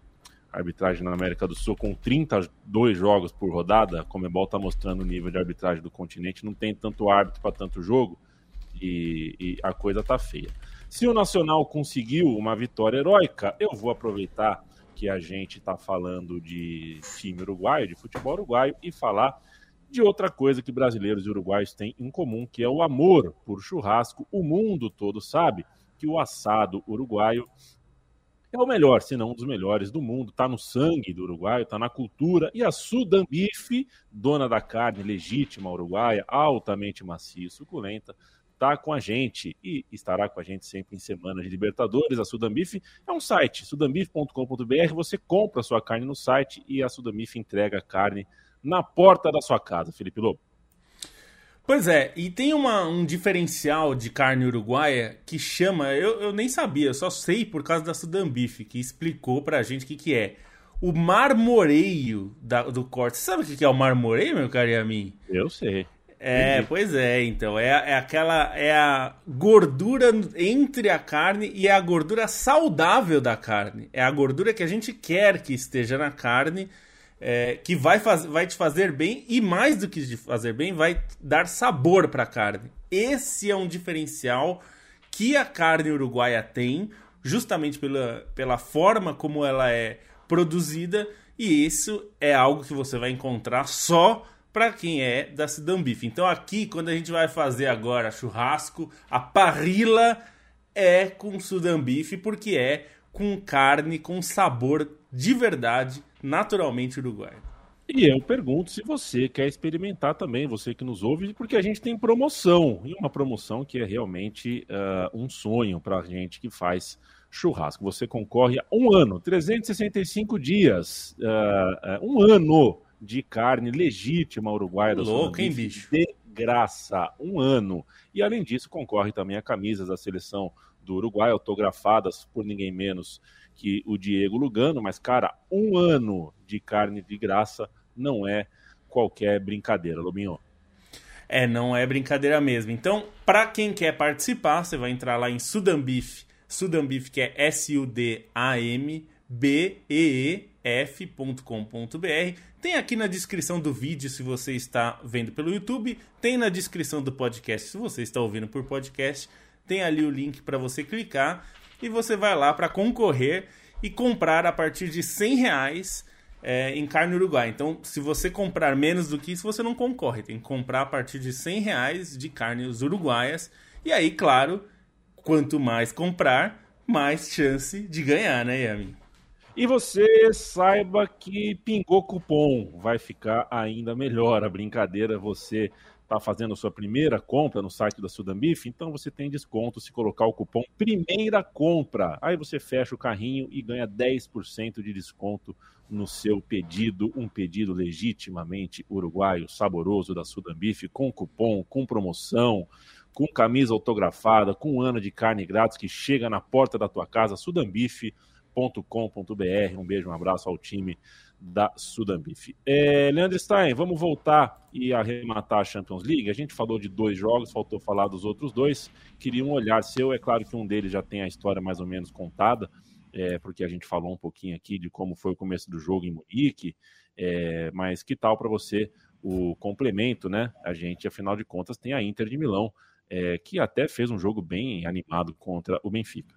Arbitragem na América do Sul com 32 jogos por rodada, a Comebol está mostrando o nível de arbitragem do continente, não tem tanto árbitro para tanto jogo e, e, a coisa tá feia. Se o Nacional conseguiu uma vitória heróica, eu vou aproveitar que a gente está falando de time uruguaio, de futebol uruguaio, e falar de outra coisa que brasileiros e uruguaios têm em comum, que é o amor por churrasco. O mundo todo sabe que o assado uruguaio é o melhor, se não um dos melhores do mundo. Está no sangue do uruguaio, está na cultura. E a Sudambife, dona da carne legítima uruguaia, altamente macia e suculenta, está com a gente e estará com a gente sempre em semanas de Libertadores. A Sudambife é um site, sudambife.com.br. Você compra a sua carne no site e a Sudambife entrega a carne na porta da sua casa, Felipe Lobo. Pois é, e tem uma, um diferencial de carne uruguaia que chama, eu, eu nem sabia, eu só sei por causa da Sudambife, que explicou pra gente o que, que é. O marmoreio da, do corte. Você sabe o que, que é o marmoreio, meu caro a mim? Eu sei. É, pois é, então. É, é aquela. É a gordura entre a carne e é a gordura saudável da carne. É a gordura que a gente quer que esteja na carne é, que vai, faz, vai te fazer bem e mais do que fazer bem, vai dar sabor para a carne. Esse é um diferencial que a carne uruguaia tem, justamente pela, pela forma como ela é produzida, e isso é algo que você vai encontrar só para quem é da Cidambife. Então aqui, quando a gente vai fazer agora churrasco, a parrila é com Sudambife, porque é com carne com sabor de verdade naturalmente uruguaio. E eu pergunto se você quer experimentar também, você que nos ouve, porque a gente tem promoção, e uma promoção que é realmente uh, um sonho para a gente que faz churrasco. Você concorre a um ano, 365 dias, uh, um ano de carne legítima uruguaia da Louco, hein, bicho? De graça, um ano. E além disso, concorre também a camisas da seleção do Uruguai, autografadas por ninguém menos que o Diego Lugano, mas, cara, um ano de carne de graça não é qualquer brincadeira, Lobinho. É, não é brincadeira mesmo. Então, para quem quer participar, você vai entrar lá em Sudambif, Sudambif que é S-U-D-A-M-B-E-E-F.com.br. Tem aqui na descrição do vídeo se você está vendo pelo YouTube, tem na descrição do podcast se você está ouvindo por podcast, tem ali o link para você clicar e você vai lá para concorrer e comprar a partir de 100 reais é, em carne uruguai. Então, se você comprar menos do que isso, você não concorre. Tem que comprar a partir de 100 reais de carnes uruguaias. E aí, claro, quanto mais comprar, mais chance de ganhar, né, Yami? E você saiba que pingou cupom, vai ficar ainda melhor a brincadeira. Você está fazendo a sua primeira compra no site da Sudambif, então você tem desconto se colocar o cupom Primeira Compra. Aí você fecha o carrinho e ganha 10% de desconto no seu pedido, um pedido legitimamente uruguaio, saboroso da Sudambif, com cupom, com promoção, com camisa autografada, com um ano de carne grátis que chega na porta da tua casa, sudambif.com.br. Um beijo, um abraço ao time da Sudambif. É, Leandro Stein, vamos voltar e arrematar a Champions League. A gente falou de dois jogos, faltou falar dos outros dois. Queria um olhar seu. É claro que um deles já tem a história mais ou menos contada, é, porque a gente falou um pouquinho aqui de como foi o começo do jogo em Munique. É, mas que tal para você o complemento, né? A gente, afinal de contas, tem a Inter de Milão, é, que até fez um jogo bem animado contra o Benfica.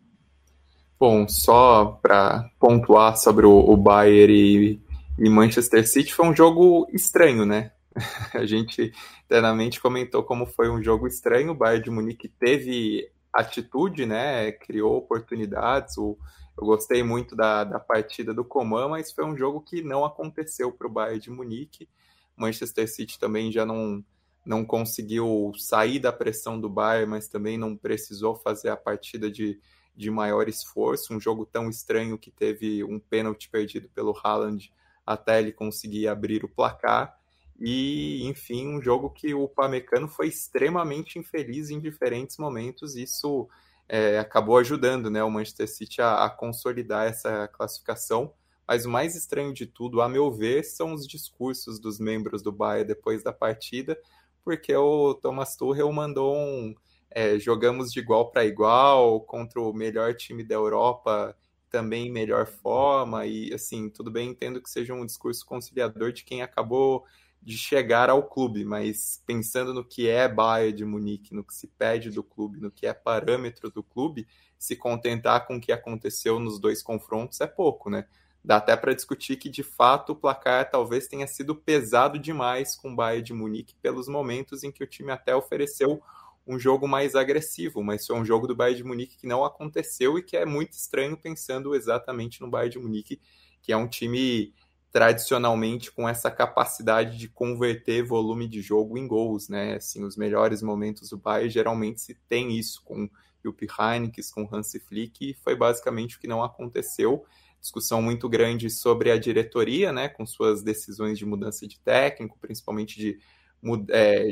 Bom, só para pontuar sobre o, o Bayern e e Manchester City foi um jogo estranho, né? A gente internamente comentou como foi um jogo estranho. O Bayern de Munique teve atitude, né? Criou oportunidades. O, eu gostei muito da, da partida do Coman, mas foi um jogo que não aconteceu para o Bayern de Munique. Manchester City também já não, não conseguiu sair da pressão do Bayern, mas também não precisou fazer a partida de, de maior esforço. Um jogo tão estranho que teve um pênalti perdido pelo Haaland até ele conseguir abrir o placar. E, enfim, um jogo que o Pamecano foi extremamente infeliz em diferentes momentos. Isso é, acabou ajudando né, o Manchester City a, a, consolidar essa classificação. Mas o mais estranho de tudo, a meu ver, são os discursos dos membros do Bayern depois da partida, porque o Thomas Tuchel mandou um é, jogamos de igual para igual contra o melhor time da Europa também melhor forma e assim tudo bem entendo que seja um discurso conciliador de quem acabou de chegar ao clube, mas pensando no que é Bayern de Munique, no que se pede do clube, no que é parâmetro do clube, se contentar com o que aconteceu nos dois confrontos é pouco, né? Dá até para discutir que de fato o placar talvez tenha sido pesado demais com o Bayern de Munique pelos momentos em que o time até ofereceu um jogo mais agressivo, mas foi um jogo do Bayern de Munique que não aconteceu e que é muito estranho pensando exatamente no Bayern de Munique, que é um time tradicionalmente com essa capacidade de converter volume de jogo em gols, né? Assim, os melhores momentos do Bayern geralmente se tem isso com Jupp Heynckes, com Hansi Flick, e foi basicamente o que não aconteceu. Discussão muito grande sobre a diretoria, né, com suas decisões de mudança de técnico, principalmente de é,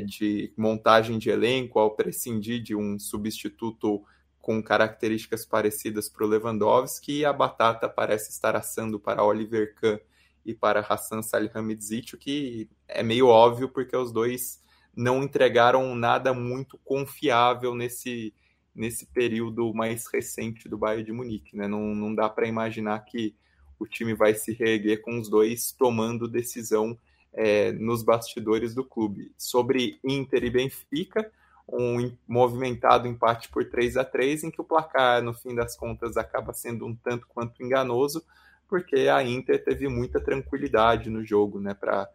de montagem de elenco ao prescindir de um substituto com características parecidas para o Lewandowski e a batata parece estar assando para Oliver Kahn e para Hassan Salihamidzic, o que é meio óbvio porque os dois não entregaram nada muito confiável nesse, nesse período mais recente do Bayern de Munique. Né? Não, não dá para imaginar que o time vai se reerguer com os dois tomando decisão é, nos bastidores do clube. Sobre Inter e Benfica, um movimentado empate por 3 a 3 em que o placar, no fim das contas, acaba sendo um tanto quanto enganoso, porque a Inter teve muita tranquilidade no jogo, né, para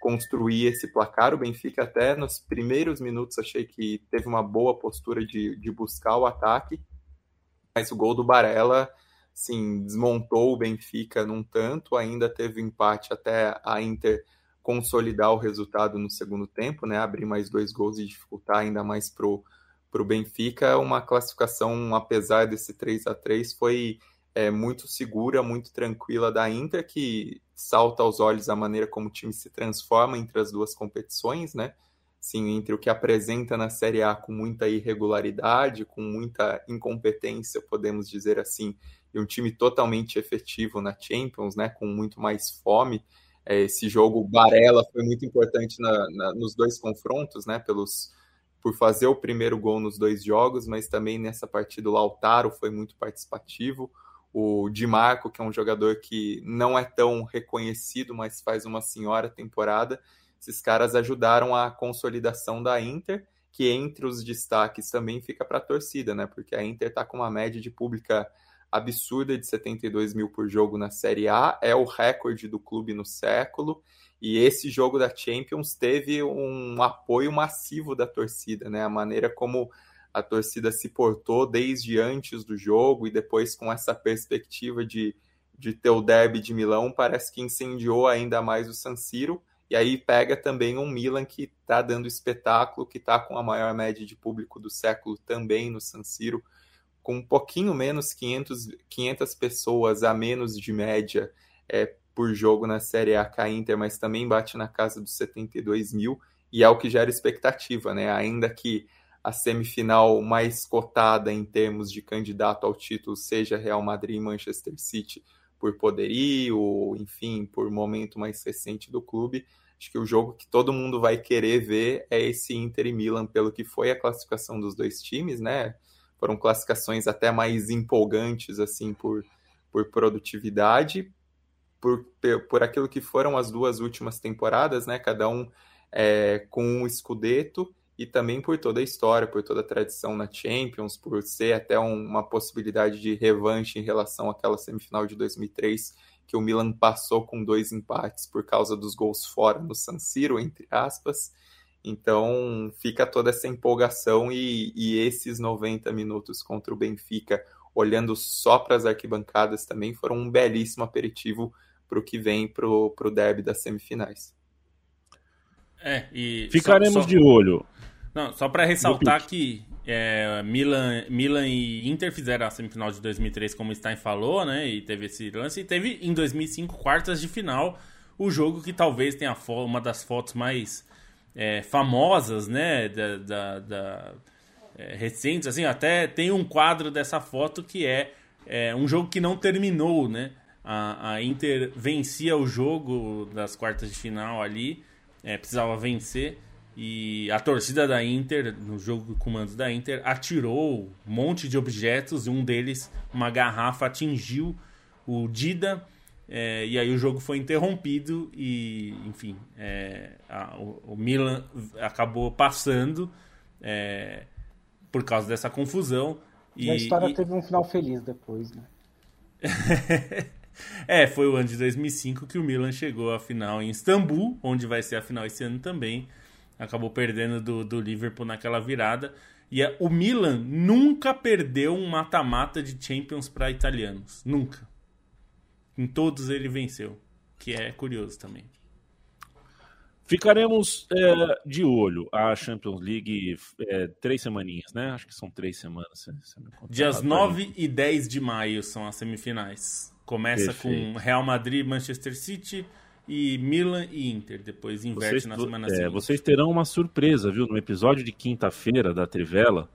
construir esse placar. O Benfica até nos primeiros minutos achei que teve uma boa postura de, de buscar o ataque, mas o gol do Barella, sim, desmontou o Benfica num tanto, ainda teve empate até a Inter consolidar o resultado no segundo tempo, né? Abrir mais dois gols e dificultar ainda mais pro para o Benfica, uma classificação, apesar desse 3 a 3 foi é, muito segura, muito tranquila da Inter, que salta aos olhos a maneira como o time se transforma entre as duas competições, né? Sim, entre o que apresenta na Série A com muita irregularidade, com muita incompetência, podemos dizer assim, e um time totalmente efetivo na Champions, né? Com muito mais fome esse jogo, Barella foi muito importante na, na, nos dois confrontos, né? Pelos, por fazer o primeiro gol nos dois jogos, mas também nessa partida o Lautaro foi muito participativo. O Di Marco, que é um jogador que não é tão reconhecido, mas faz uma senhora temporada. Esses caras ajudaram a consolidação da Inter, que entre os destaques também fica para a torcida, né? Porque a Inter está com uma média de pública absurda de 72 mil por jogo na Série A, é o recorde do clube no século. E esse jogo da Champions teve um apoio massivo da torcida, né? A maneira como a torcida se portou desde antes do jogo e depois com essa perspectiva de, de ter o derby de Milão, parece que incendiou ainda mais o San Siro. E aí pega também um Milan que está dando espetáculo, que está com a maior média de público do século também no San Siro, com um pouquinho menos 500, 500 pessoas a menos de média é, por jogo na Série A com a Inter, mas também bate na casa dos 72 mil, e é o que gera expectativa, né? Ainda que a semifinal mais cotada em termos de candidato ao título seja Real Madrid e Manchester City por poderio, enfim, por momento mais recente do clube. Acho que o jogo que todo mundo vai querer ver é esse Inter e Milan, pelo que foi a classificação dos dois times, né? Foram classificações até mais empolgantes assim por, por produtividade, por, por aquilo que foram as duas últimas temporadas, né? Cada um é, com um escudeto e também por toda a história, por toda a tradição na Champions, por ser até um, uma possibilidade de revanche em relação àquela semifinal de 2003 que o Milan passou com dois empates por causa dos gols fora no San Siro, entre aspas. Então fica toda essa empolgação e, e esses 90 minutos contra o Benfica, olhando só para as arquibancadas também, foram um belíssimo aperitivo para o que vem para o derby das semifinais. É, e Ficaremos só, só... de olho. Não, só para ressaltar que é, Milan, Milan e Inter fizeram a semifinal de 2003, como o Stein falou, né? E teve esse lance. E teve em 2005 quartas de final o jogo que talvez tenha uma das fotos mais é, famosas, né, da, da, da é, recentes, assim, até tem um quadro dessa foto que é, é, um jogo que não terminou, né, a, a Inter vencia o jogo das quartas de final ali, é, precisava vencer. E a torcida da Inter, no jogo com comandos da Inter, atirou um monte de objetos e um deles, uma garrafa, atingiu o Dida. É, e aí o jogo foi interrompido e, enfim, é, a, o, o, Milan acabou passando é, por causa dessa confusão. E, a história e... teve um final feliz depois, né? É, foi o ano de 2005 que o Milan chegou à final em Istambul, onde vai ser a final esse ano também. Acabou perdendo do, do Liverpool naquela virada. E a, o Milan nunca perdeu um mata-mata de Champions para italianos. Nunca. Em todos ele venceu. Que é curioso também. Ficaremos é, de olho a Champions League é, três semaninhas, né? Acho que são três semanas. Se, se Dias 9 e 10 de maio são as semifinais. Começa Perfeito. com Real Madrid, Manchester City e Milan e Inter. Depois inverte vocês, na semana é, seguinte. Vocês terão uma surpresa, viu? No episódio de quinta-feira da Trivela,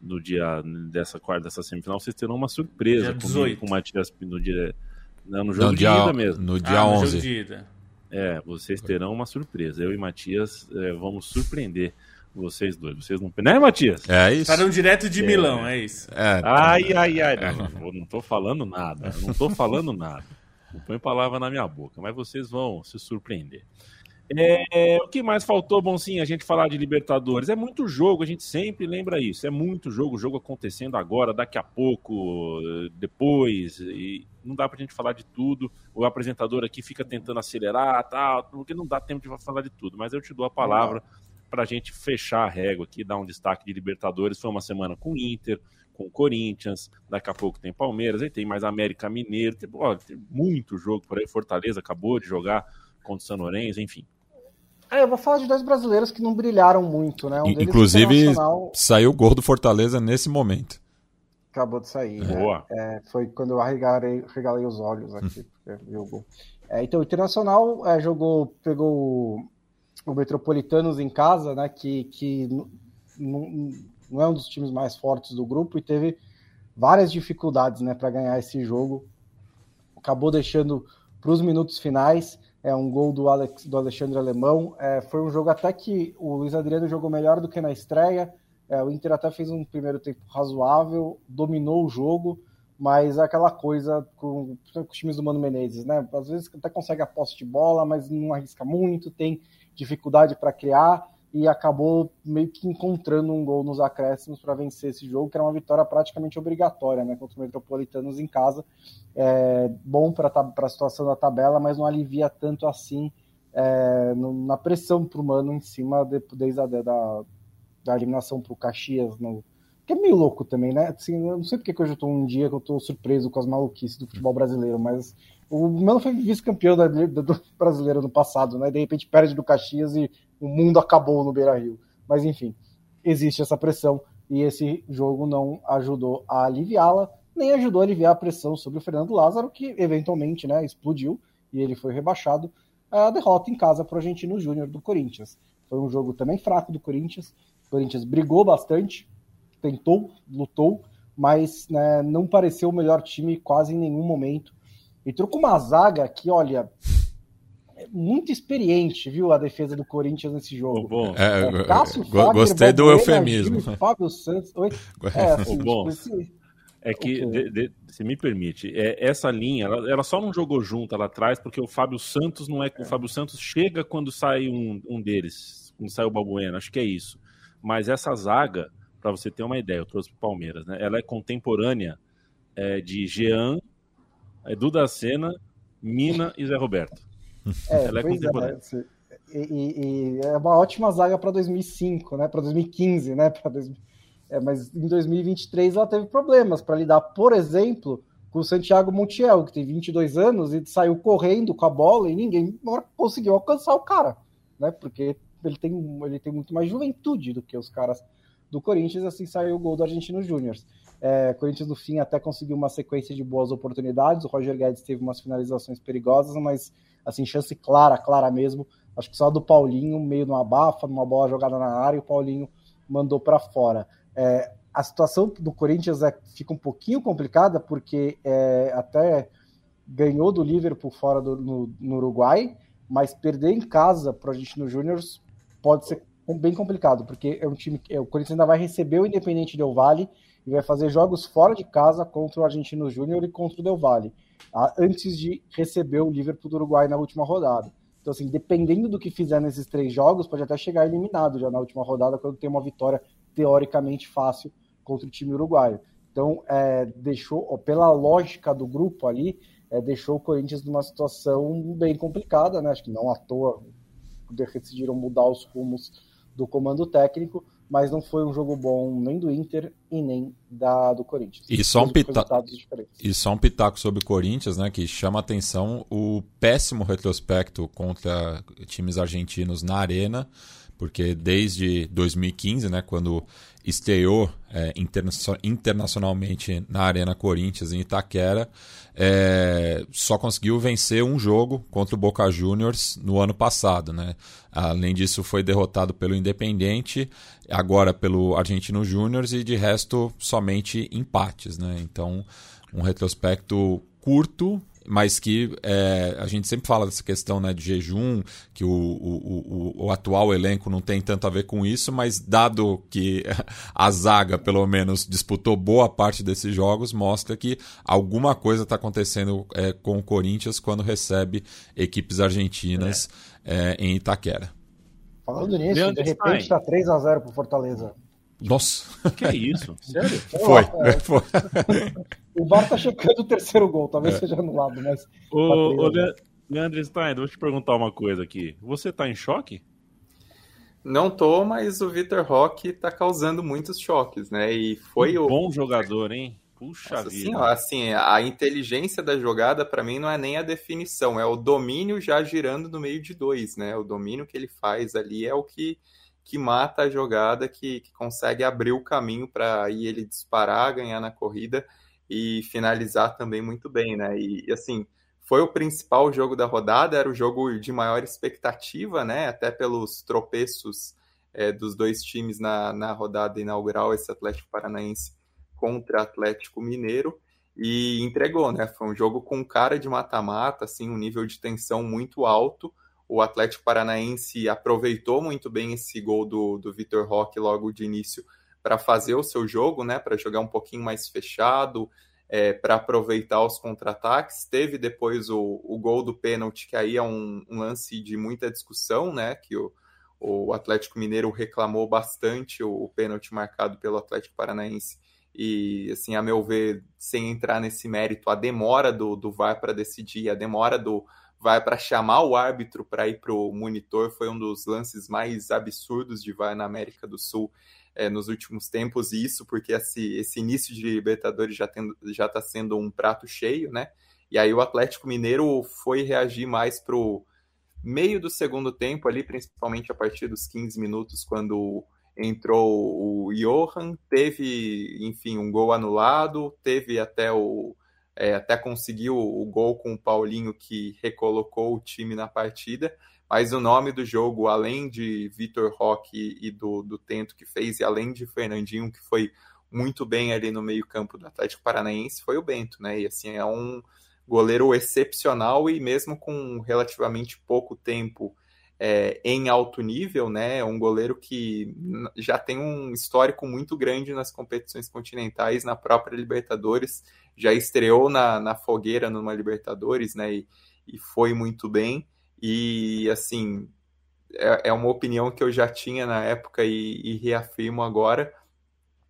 no dia dessa quarta, dessa semifinal, vocês terão uma surpresa comigo, com o Matias no dia. Não, no jogo no de dia, ida mesmo. No dia ah, 11. No jogo de ida. É, vocês terão uma surpresa. Eu e Matias é, vamos surpreender vocês dois. Vocês não. Né, Matias? É isso. Estarão direto de é, Milão, é isso. É, tá. Ai, ai, ai. É. Não, não tô falando nada. Não tô falando nada. Não põe palavra na minha boca, mas vocês vão se surpreender. É, o que mais faltou, bom sim, a gente falar de Libertadores? É muito jogo, a gente sempre lembra isso. É muito jogo, jogo acontecendo agora, daqui a pouco, depois, e não dá pra gente falar de tudo. O apresentador aqui fica tentando acelerar, tal, porque não dá tempo de falar de tudo. Mas eu te dou a palavra para a gente fechar a régua aqui, dar um destaque de Libertadores. Foi uma semana com Inter, com Corinthians, daqui a pouco tem Palmeiras, aí tem mais América Mineiro, tem, ó, tem muito jogo por aí. Fortaleza acabou de jogar contra o San Lourenço, enfim. É, eu vou falar de dois brasileiros que não brilharam muito, né? Um Inclusive, saiu o gol do Fortaleza nesse momento. Acabou de sair. Né? Boa. Né? É, foi quando eu regalei, regalei os olhos aqui, porque viu o gol. É, então, o Internacional é, jogou, pegou o Metropolitanos em casa, né? Que, que não, não é um dos times mais fortes do grupo e teve várias dificuldades, né, para ganhar esse jogo. Acabou deixando para os minutos finais é um gol do, Alex, do Alexandre Alemão. É, foi um jogo até que o Luiz Adriano jogou melhor do que na estreia. É, o Inter até fez um primeiro tempo razoável, dominou o jogo, mas é aquela coisa com, com os times do Mano Menezes, né? Às vezes até consegue a posse de bola, mas não arrisca muito, tem dificuldade para criar e acabou meio que encontrando um gol nos acréscimos para vencer esse jogo, que era uma vitória praticamente obrigatória né, contra o Metropolitanos em casa. É, bom para a situação da tabela, mas não alivia tanto assim é, no, na pressão para o Mano em cima de, desde a da, da eliminação para o Caxias. No, que é meio louco também, né? Assim, eu não sei porque que hoje eu estou um dia que eu estou surpreso com as maluquices do futebol brasileiro, mas o Mano foi vice-campeão do brasileiro no passado, né? De repente perde do Caxias e o mundo acabou no Beira Rio. Mas enfim, existe essa pressão e esse jogo não ajudou a aliviá-la, nem ajudou a aliviar a pressão sobre o Fernando Lázaro, que eventualmente né, explodiu e ele foi rebaixado. A derrota em casa para o Argentino Júnior do Corinthians. Foi um jogo também fraco do Corinthians. O Corinthians brigou bastante, tentou, lutou, mas né, não pareceu o melhor time quase em nenhum momento Entrou com uma zaga que, olha, muito experiente, viu, a defesa do Corinthians nesse jogo. bom. É, é, Cássio, Fagner, gostei do eufemismo. Gil, Fábio Santos. Oi? É, assim, bom. Tipo, esse... É que, de, de, se me permite, é, essa linha, ela, ela, só não jogou junto lá atrás porque o Fábio Santos não é. O Fábio Santos chega quando sai um, um deles, quando sai o Balbuena, acho que é isso. Mas essa zaga, para você ter uma ideia, eu trouxe para o Palmeiras, né? Ela é contemporânea é, de Jean é Duda Sena, Mina e Zé Roberto. É, Ela é contemporânea. É, e, e, é uma ótima zaga para 2005, né? Para 2015, né? Pra 2000... é, mas em 2023 ela teve problemas para lidar, por exemplo, com o Santiago Montiel, que tem 22 anos e saiu correndo com a bola e ninguém conseguiu alcançar o cara, né? Porque ele tem, ele tem muito mais juventude do que os caras do Corinthians, assim saiu o gol do Argentino Júnior. É, Corinthians no fim até conseguiu uma sequência de boas oportunidades. O Roger Guedes teve umas finalizações perigosas, mas assim, chance clara, clara mesmo. Acho que só do Paulinho, meio numa bafa, numa bola jogada na área, e o Paulinho mandou para fora. É, a situação do Corinthians é, fica um pouquinho complicada, porque é, até ganhou do Liverpool fora do, no, no Uruguai, mas perder em casa para a gente no Júnior pode ser bem complicado, porque é um time que o Corinthians ainda vai receber o Independente Del Valle e vai fazer jogos fora de casa contra o Argentino Júnior e contra o Del Valle, antes de receber o Liverpool do Uruguai na última rodada. Então, assim, dependendo do que fizer nesses três jogos, pode até chegar eliminado já na última rodada, quando tem uma vitória teoricamente fácil contra o time uruguaio. Então, é, deixou, pela lógica do grupo ali, é, deixou o Corinthians numa situação bem complicada, né? Acho que não à toa decidiram mudar os rumos do comando técnico, mas não foi um jogo bom nem do Inter e nem da do Corinthians. E só, um pitaco, e só um pitaco sobre o Corinthians, né, que chama atenção o péssimo retrospecto contra times argentinos na arena, porque desde 2015, né, quando estreou é, interna internacionalmente na Arena Corinthians, em Itaquera, é, só conseguiu vencer um jogo contra o Boca Juniors no ano passado. Né? Além disso, foi derrotado pelo Independente, agora pelo Argentino Júnior e de resto somente empates. Né? Então, um retrospecto curto, mas que é, a gente sempre fala dessa questão né, de jejum, que o, o, o, o, atual elenco não tem tanto a ver com isso, mas dado que a zaga, pelo menos, disputou boa parte desses jogos, mostra que alguma coisa está acontecendo é, com o Corinthians quando recebe equipes argentinas é. em Itaquera. Falando nisso, de repente está 3 a 0 para Fortaleza. Nossa. Que é isso? Sério? Foi. É. Foi. o VAR tá checando o terceiro gol, talvez é. seja anulado, mas. Ô, ô Le... Leandro Stein, vou te perguntar uma coisa aqui. Você tá em choque? Não tô, mas o Vitor Roque tá causando muitos choques, né? E foi um o. Bom jogador, hein? Puxa Nossa, vida. Assim, assim, a inteligência da jogada, para mim, não é nem a definição, é o domínio já girando no meio de dois, né? O domínio que ele faz ali é o que que mata a jogada, que, que consegue abrir o caminho para aí ele disparar, ganhar na corrida e finalizar também muito bem, né? E, e, assim, foi o principal jogo da rodada, era o jogo de maior expectativa, né? Até pelos tropeços é, dos dois times na, na rodada inaugural, esse Atlético Paranaense contra Atlético Mineiro, e entregou, né? Foi um jogo com cara de mata-mata, assim, um nível de tensão muito alto o Atlético Paranaense aproveitou muito bem esse gol do, do Vitor Roque logo de início para fazer o seu jogo, né? Para jogar um pouquinho mais fechado, é, para aproveitar os contra-ataques. Teve depois o, o gol do pênalti, que aí é um, um, lance de muita discussão, né? Que o, o Atlético Mineiro reclamou bastante o, o pênalti marcado pelo Atlético Paranaense. E, assim, a meu ver, sem entrar nesse mérito, a demora do, do VAR para decidir, a demora do, vai para chamar o árbitro para ir para o monitor foi um dos lances mais absurdos de VAR na América do Sul é, nos últimos tempos, e isso porque esse, esse início de Libertadores já está sendo um prato cheio, né? E aí o Atlético Mineiro foi reagir mais para o meio do segundo tempo ali, principalmente a partir dos 15 minutos, quando entrou o Johan, teve, enfim, um gol anulado, teve até o, é, até conseguiu o gol com o Paulinho que recolocou o time na partida, mas o nome do jogo, além de Vitor Roque e do, do Tento que fez, e além de Fernandinho, que foi muito bem ali no meio-campo do Atlético Paranaense, foi o Bento, né? E assim, é um goleiro excepcional e mesmo com relativamente pouco tempo é, em alto nível, né? Um goleiro que já tem um histórico muito grande nas competições continentais, na própria Libertadores, já estreou na, na fogueira numa Libertadores, né? E, e foi muito bem. E assim, é, é, uma opinião que eu já tinha na época e, e reafirmo agora.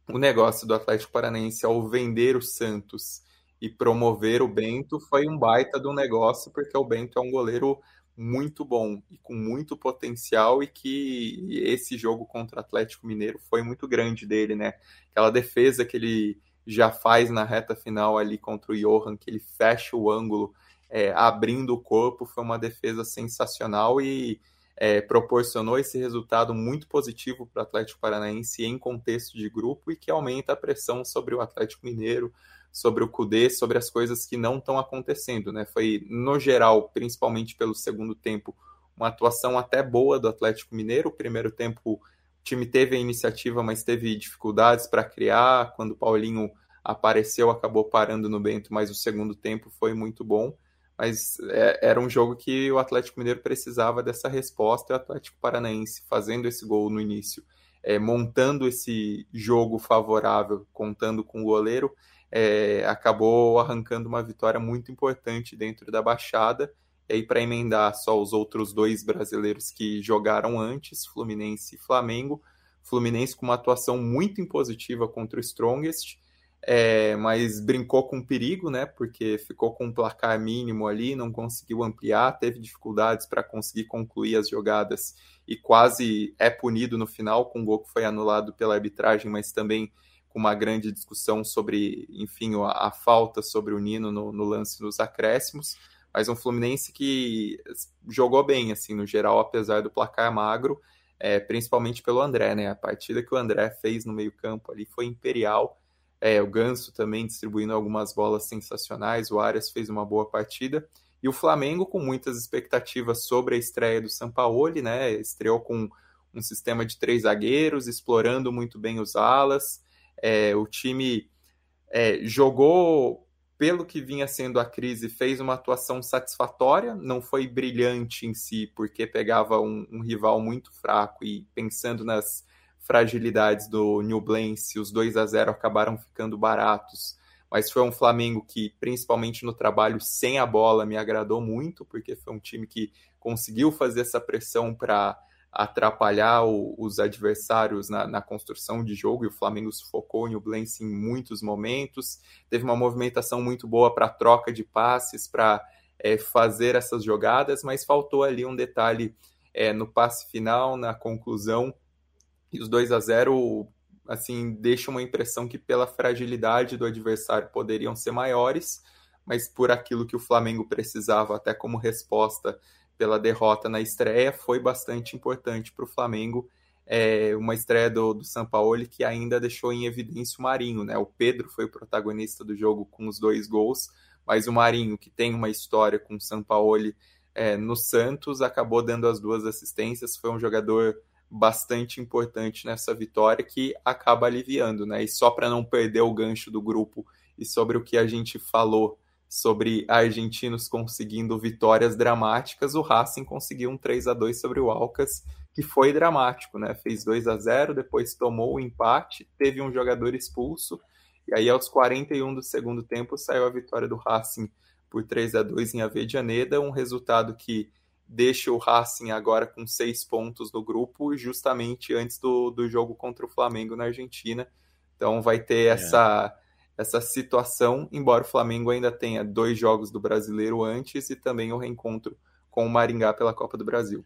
O negócio do Atlético Paranaense ao vender o Santos e promover o Bento foi um baita do negócio, porque o Bento é um goleiro muito bom e com muito potencial e que esse jogo contra o Atlético Mineiro foi muito grande dele, né? Aquela defesa que ele já faz na reta final ali contra o Johan, que ele fecha o ângulo é, abrindo o corpo, foi uma defesa sensacional e é, proporcionou esse resultado muito positivo para o Atlético Paranaense em contexto de grupo e que aumenta a pressão sobre o Atlético Mineiro, sobre o Cudê, sobre as coisas que não estão acontecendo, né? Foi, no geral, principalmente pelo segundo tempo, uma atuação até boa do Atlético Mineiro. O primeiro tempo o time teve a iniciativa, mas teve dificuldades para criar. Quando o Paulinho apareceu, acabou parando no Bento, mas o segundo tempo foi muito bom. mas é, era um jogo que o Atlético Mineiro precisava dessa resposta e o Atlético Paranaense fazendo esse gol no início, é, montando esse jogo favorável, contando com o goleiro, é, acabou arrancando uma vitória muito importante dentro da Baixada. E aí, para emendar só os outros dois brasileiros que jogaram antes, Fluminense e Flamengo, Fluminense com uma atuação muito impositiva contra o Strongest, é, mas brincou com perigo, né? Porque ficou com um placar mínimo ali, não conseguiu ampliar, teve dificuldades para conseguir concluir as jogadas e quase é punido no final com um gol que foi anulado pela arbitragem, mas também com uma grande discussão sobre, enfim, a, a falta sobre o Nino no, no lance dos acréscimos. Mas um Fluminense que jogou bem, assim, no geral, apesar do placar magro, é, principalmente pelo André, né? A partida que o André fez no meio-campo ali foi imperial. É, o Ganso também distribuindo algumas bolas sensacionais, o Arias fez uma boa partida. E o Flamengo com muitas expectativas sobre a estreia do Sampaoli, né? Estreou com um sistema de três zagueiros, explorando muito bem os alas. É, o time é, jogou pelo que vinha sendo a crise, fez uma atuação satisfatória, não foi brilhante em si, porque pegava um, um rival muito fraco e pensando nas fragilidades do Newblense, os 2 a 0 acabaram ficando baratos. Mas foi um Flamengo que, principalmente no trabalho sem a bola, me agradou muito, porque foi um time que conseguiu fazer essa pressão para atrapalhar o, os adversários na, na, construção de jogo e o Flamengo sufocou o Nublense em muitos momentos. Teve uma movimentação muito boa para troca de passes, para é, fazer essas jogadas, mas faltou ali um detalhe é, no passe final, na conclusão. E os 2 a 0 assim deixa uma impressão que pela fragilidade do adversário poderiam ser maiores, mas por aquilo que o Flamengo precisava até como resposta pela derrota na estreia foi bastante importante para o Flamengo. É, uma estreia do, do Sampaoli que ainda deixou em evidência o Marinho, né? O Pedro foi o protagonista do jogo com os dois gols, mas o Marinho, que tem uma história com o Sampaoli é, no Santos, acabou dando as duas assistências. Foi um jogador bastante importante nessa vitória que acaba aliviando, né? E só para não perder o gancho do grupo e sobre o que a gente falou sobre argentinos conseguindo vitórias dramáticas, o Racing conseguiu um 3 a 2 sobre o Alcas, que foi dramático, né? Fez 2 a 0, depois tomou o empate, teve um jogador expulso, e aí aos 41 do segundo tempo saiu a vitória do Racing por 3 a 2 em Avedianeda, um resultado que deixa o Racing agora com seis pontos no grupo, justamente antes do, do jogo contra o Flamengo na Argentina. Então vai ter é. essa essa situação, embora o Flamengo ainda tenha dois jogos do brasileiro antes e também o reencontro com o Maringá pela Copa do Brasil.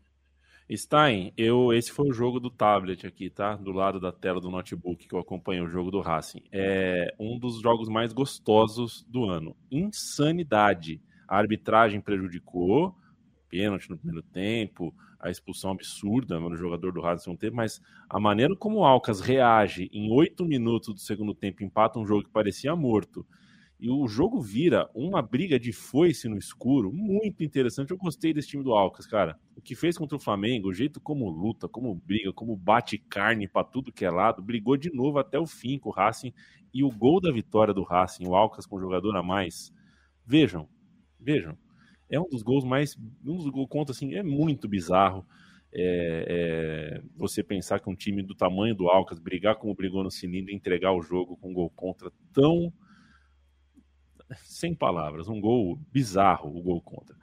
Stein, eu, esse foi o jogo do tablet aqui, tá? Do lado da tela do notebook que eu acompanho o jogo do Racing. É um dos jogos mais gostosos do ano. Insanidade. A arbitragem prejudicou, pênalti no primeiro tempo, a expulsão absurda no jogador do Racing no tempo, mas a maneira como o Alcas reage em oito minutos do segundo tempo, empata um jogo que parecia morto, e o jogo vira uma briga de foice no escuro, muito interessante. Eu gostei desse time do Alcas, cara. O que fez contra o Flamengo, o jeito como luta, como briga, como bate carne para tudo que é lado, brigou de novo até o fim com o Racing e o gol da vitória do Racing, o Alcas com o jogador a mais. Vejam, vejam é um dos gols mais. Um dos gols contra, assim, é muito bizarro. É, é, você pensar que um time do tamanho do Alcas brigar como brigou no cilindro e entregar o jogo com um gol contra tão. Sem palavras, um gol bizarro, o gol contra.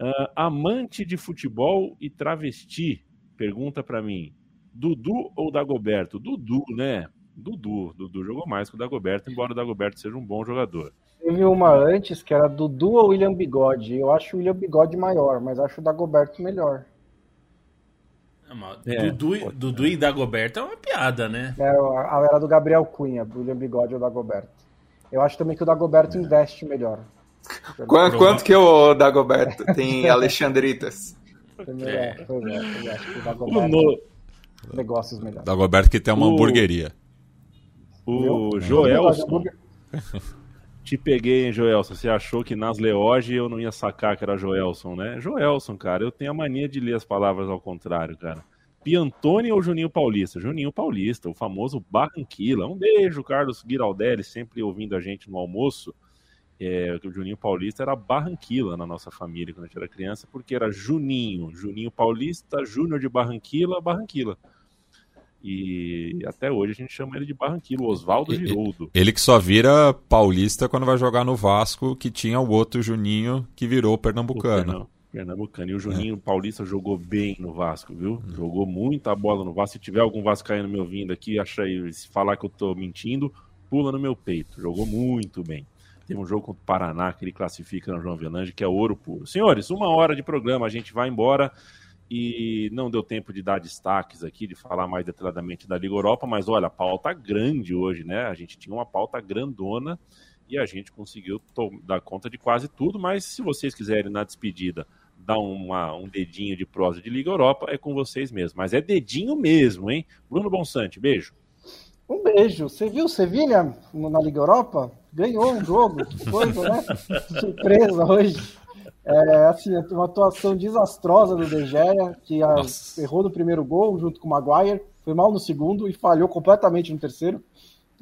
Uh, amante de futebol e travesti, pergunta para mim: Dudu ou Dagoberto? Dudu, né? Dudu. Dudu jogou mais que o Dagoberto, embora o Dagoberto seja um bom jogador. Teve uma antes que era Dudu ou William Bigode. Eu acho o William Bigode maior, mas acho o Dagoberto melhor. É, Dudu, Dudu e Dagoberto é uma piada, né? É, a era do Gabriel Cunha, William Bigode ou Dagoberto. Eu acho também que o Dagoberto é. investe melhor. Quanto, quanto que o Dagoberto tem Alexandritas? É, pois é, eu acho que o Dagoberto no... negócios melhores. Dagoberto que tem uma o... hamburgueria. O Joelson. Te peguei, hein, Joelson. Você achou que nas Leoge eu não ia sacar que era Joelson, né? Joelson, cara, eu tenho a mania de ler as palavras ao contrário, cara. Piantoni ou Juninho Paulista? Juninho Paulista, o famoso Barranquilla. Um beijo, Carlos Giraldelli, sempre ouvindo a gente no almoço. É, o Juninho Paulista era Barranquila na nossa família quando a gente era criança, porque era Juninho, Juninho Paulista, Júnior de Barranquila, Barranquila. E até hoje a gente chama ele de Barranquilla, Oswaldo Giroldo. Ele que só vira paulista quando vai jogar no Vasco, que tinha o outro Juninho que virou pernambucano. Pernambucano. E o Juninho é. Paulista jogou bem no Vasco, viu? Hum. Jogou muita bola no Vasco. Se tiver algum vascaíno me ouvindo aqui, acha aí, se falar que eu tô mentindo, pula no meu peito. Jogou muito bem. Tem um jogo contra o Paraná que ele classifica no João Avelange, que é ouro puro. Senhores, uma hora de programa, a gente vai embora e não deu tempo de dar destaques aqui, de falar mais detalhadamente da Liga Europa, mas olha, a pauta grande hoje, né? A gente tinha uma pauta grandona e a gente conseguiu dar conta de quase tudo, mas se vocês quiserem na despedida dar uma, um dedinho de prosa de Liga Europa, é com vocês mesmo. Mas é dedinho mesmo, hein? Bruno Bonsante, beijo. Um beijo. Você viu o Sevilha na Liga Europa? Ganhou um jogo, que coisa, né? Surpresa hoje. É, assim, uma atuação desastrosa do De Gea, que a, errou no primeiro gol junto com o Maguire, foi mal no segundo e falhou completamente no terceiro.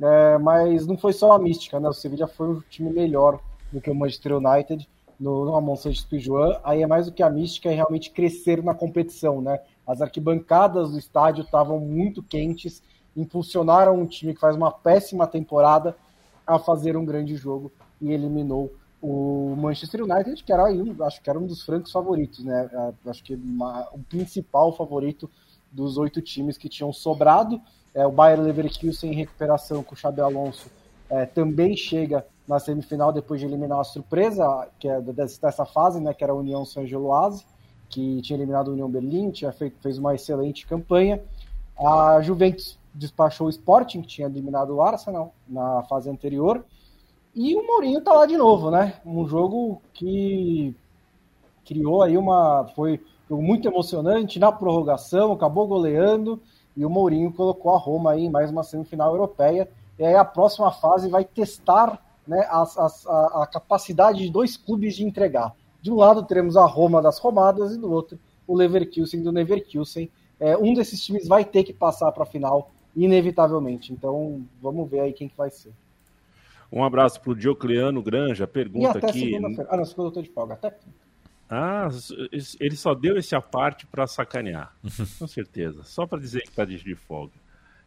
É, mas não foi só a mística, né? O Sevilla foi um time melhor do que o Manchester United no, no Ramon Sanches Pijuan. Aí é mais do que a mística, é realmente crescer na competição, né? As arquibancadas do estádio estavam muito quentes, impulsionaram um time que faz uma péssima temporada a fazer um grande jogo e eliminou o Manchester United, que era acho que era um dos francos favoritos, né? Acho que uma, o principal favorito dos oito times que tinham sobrado. É, o Bayern Leverkusen em recuperação com o Xabi Alonso é, também chega na semifinal depois de eliminar a surpresa, que é dessa fase, né? Que era a União Saint-Gilloise, que tinha eliminado a União Berlim, tinha feito, fez uma excelente campanha. A Juventus despachou o Sporting, que tinha eliminado o Arsenal na fase anterior. E o Mourinho tá lá de novo, né? Um jogo que criou aí uma. Foi muito emocionante na prorrogação, acabou goleando e o Mourinho colocou a Roma aí em mais uma semifinal europeia. E aí a próxima fase vai testar né, a, a, a capacidade de dois clubes de entregar. De um lado teremos a Roma das Romadas e do outro o Leverkusen do Leverkusen. É, um desses times vai ter que passar para a final, inevitavelmente. Então vamos ver aí quem que vai ser. Um abraço para o Diocleano Granja, pergunta aqui. Ah, não, segunda eu tô de folga. Até ah, ele só deu esse aparte para sacanear, com certeza. Só para dizer que está de folga.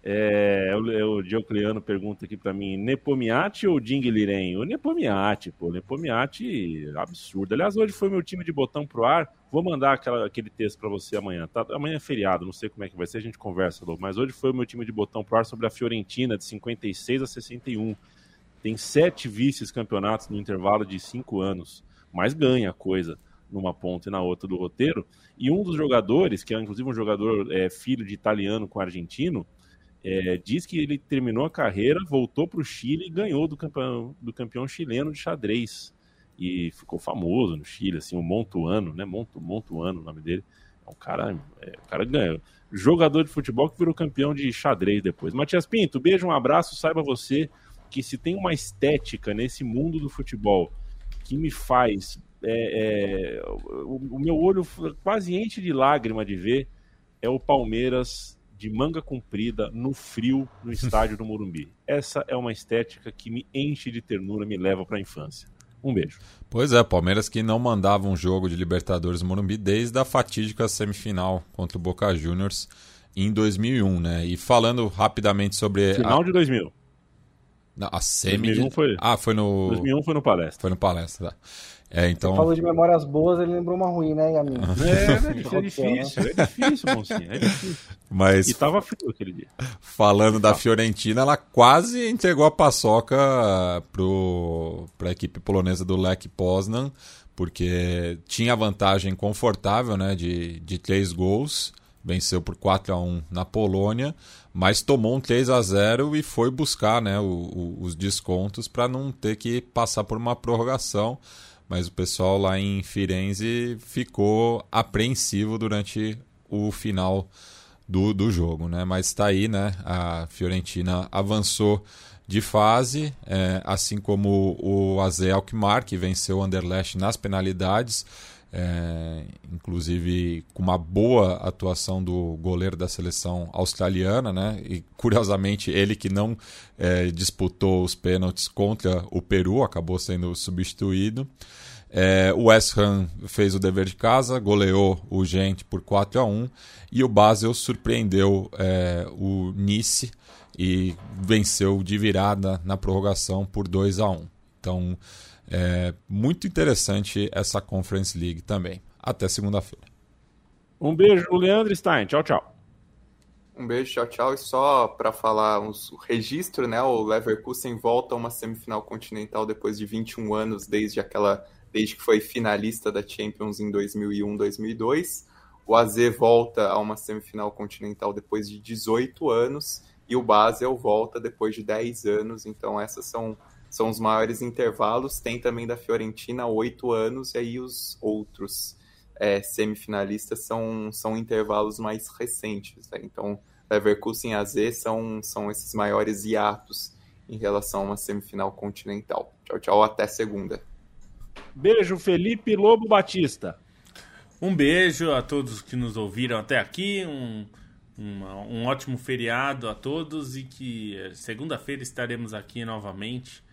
É, o, o Diocleano pergunta aqui para mim: Nepomiati ou Ding Liren? O Nepomiati, pô, Nepomiati, absurdo. Aliás, hoje foi meu time de botão pro ar. Vou mandar aquela, aquele texto para você amanhã. Tá? Amanhã é feriado, não sei como é que vai ser, a gente conversa, Lô. Mas hoje foi o meu time de botão pro ar sobre a Fiorentina, de 56 a 61 tem sete vices-campeonatos no intervalo de cinco anos, mas ganha coisa numa ponta e na outra do roteiro. E um dos jogadores, que é inclusive um jogador é, filho de italiano com argentino, é, diz que ele terminou a carreira, voltou para o Chile e ganhou do campeão, do campeão chileno de xadrez. E ficou famoso no Chile, assim, o Montuano, né? Montu, Montuano, o nome dele. É um cara, é, o cara ganhou. Jogador de futebol que virou campeão de xadrez depois. Matias Pinto, beijo, um abraço, saiba você que se tem uma estética nesse mundo do futebol que me faz. É, é, o, o meu olho quase enche de lágrima de ver é o Palmeiras de manga comprida no frio no estádio do Morumbi. Essa é uma estética que me enche de ternura, me leva para a infância. Um beijo. Pois é, Palmeiras que não mandava um jogo de Libertadores Morumbi desde a fatídica semifinal contra o Boca Juniors em 2001, né? E falando rapidamente sobre final a... de 2000. Não, a semi. 2001 foi. Ah, foi no. 2001 foi no palestra. Foi no palestra, tá. É, então... Você falou de memórias boas, ele lembrou uma ruim, né, Yamin? É, é, é difícil, é difícil, mocinho, é difícil. Mas... E tava frio aquele dia. Falando da Fiorentina, ela quase entregou a paçoca pro, pra equipe polonesa do Lech Poznan, porque tinha vantagem confortável, né, de, de três gols, venceu por 4 a 1 na Polônia, mas tomou um 3 a 0 e foi buscar né, o, o, os descontos para não ter que passar por uma prorrogação. Mas o pessoal lá em Firenze ficou apreensivo durante o final do, do jogo. Né? Mas está aí, né? a Fiorentina avançou de fase, é, assim como o AZ Alkmaar, que venceu o Anderlecht nas penalidades. É, inclusive com uma boa atuação do goleiro da seleção australiana, né? E curiosamente ele que não é, disputou os pênaltis contra o Peru acabou sendo substituído. É, o West Ham fez o dever de casa, goleou o Gente por 4 a 1 e o Basel surpreendeu é, o Nice e venceu de virada na prorrogação por 2 a 1. Então, é muito interessante essa Conference League também. Até segunda-feira. Um beijo, Leandro Stein. Tchau, tchau. Um beijo, tchau, tchau. E só para falar uns, o registro, né? O Leverkusen volta a uma semifinal continental depois de 21 anos, desde aquela desde que foi finalista da Champions em 2001, 2002. O AZ volta a uma semifinal continental depois de 18 anos e o Basel volta depois de 10 anos. Então essas são são os maiores intervalos. Tem também da Fiorentina, oito anos, e aí os outros é, semifinalistas são, são intervalos mais recentes. Né? Então, Leverkusen e AZ são, são esses maiores hiatos em relação a uma semifinal continental. Tchau, tchau, até segunda. Beijo, Felipe Lobo Batista. Um beijo a todos que nos ouviram até aqui. Um, uma, um ótimo feriado a todos e que eh, segunda-feira estaremos aqui novamente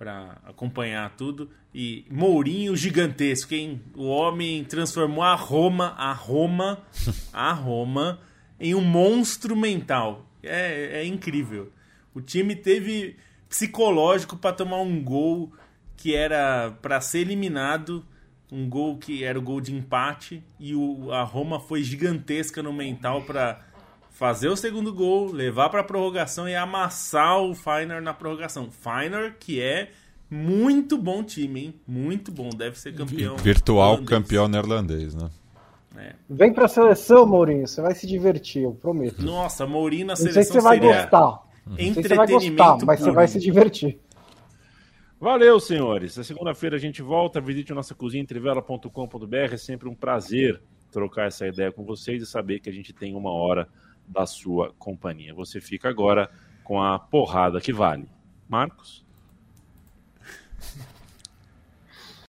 para acompanhar tudo. E Mourinho gigantesco, hein? O homem transformou a Roma, a Roma, a Roma em um monstro mental. É, é incrível. O time teve psicológico para tomar um gol que era para ser eliminado, um gol que era o gol de empate e o, a Roma foi gigantesca no mental para fazer o segundo gol, levar para a prorrogação e amassar o Feyenoord na prorrogação. Feyenoord que é muito bom time, hein? Muito bom, deve ser campeão. Virtual holandês. campeão neerlandês, né? É. Vem pra seleção, Mourinho, você vai se divertir, eu prometo. Nossa, Mourinho na seleção Não sei se você vai gostar. Entretenimento você vai gostar, mas você vai se divertir. Valeu, senhores. Na segunda-feira a gente volta. Visite a nossa cozinha trivela.com.br. É sempre um prazer trocar essa ideia com vocês e saber que a gente tem uma hora da sua companhia. Você fica agora com a porrada que vale. Marcos?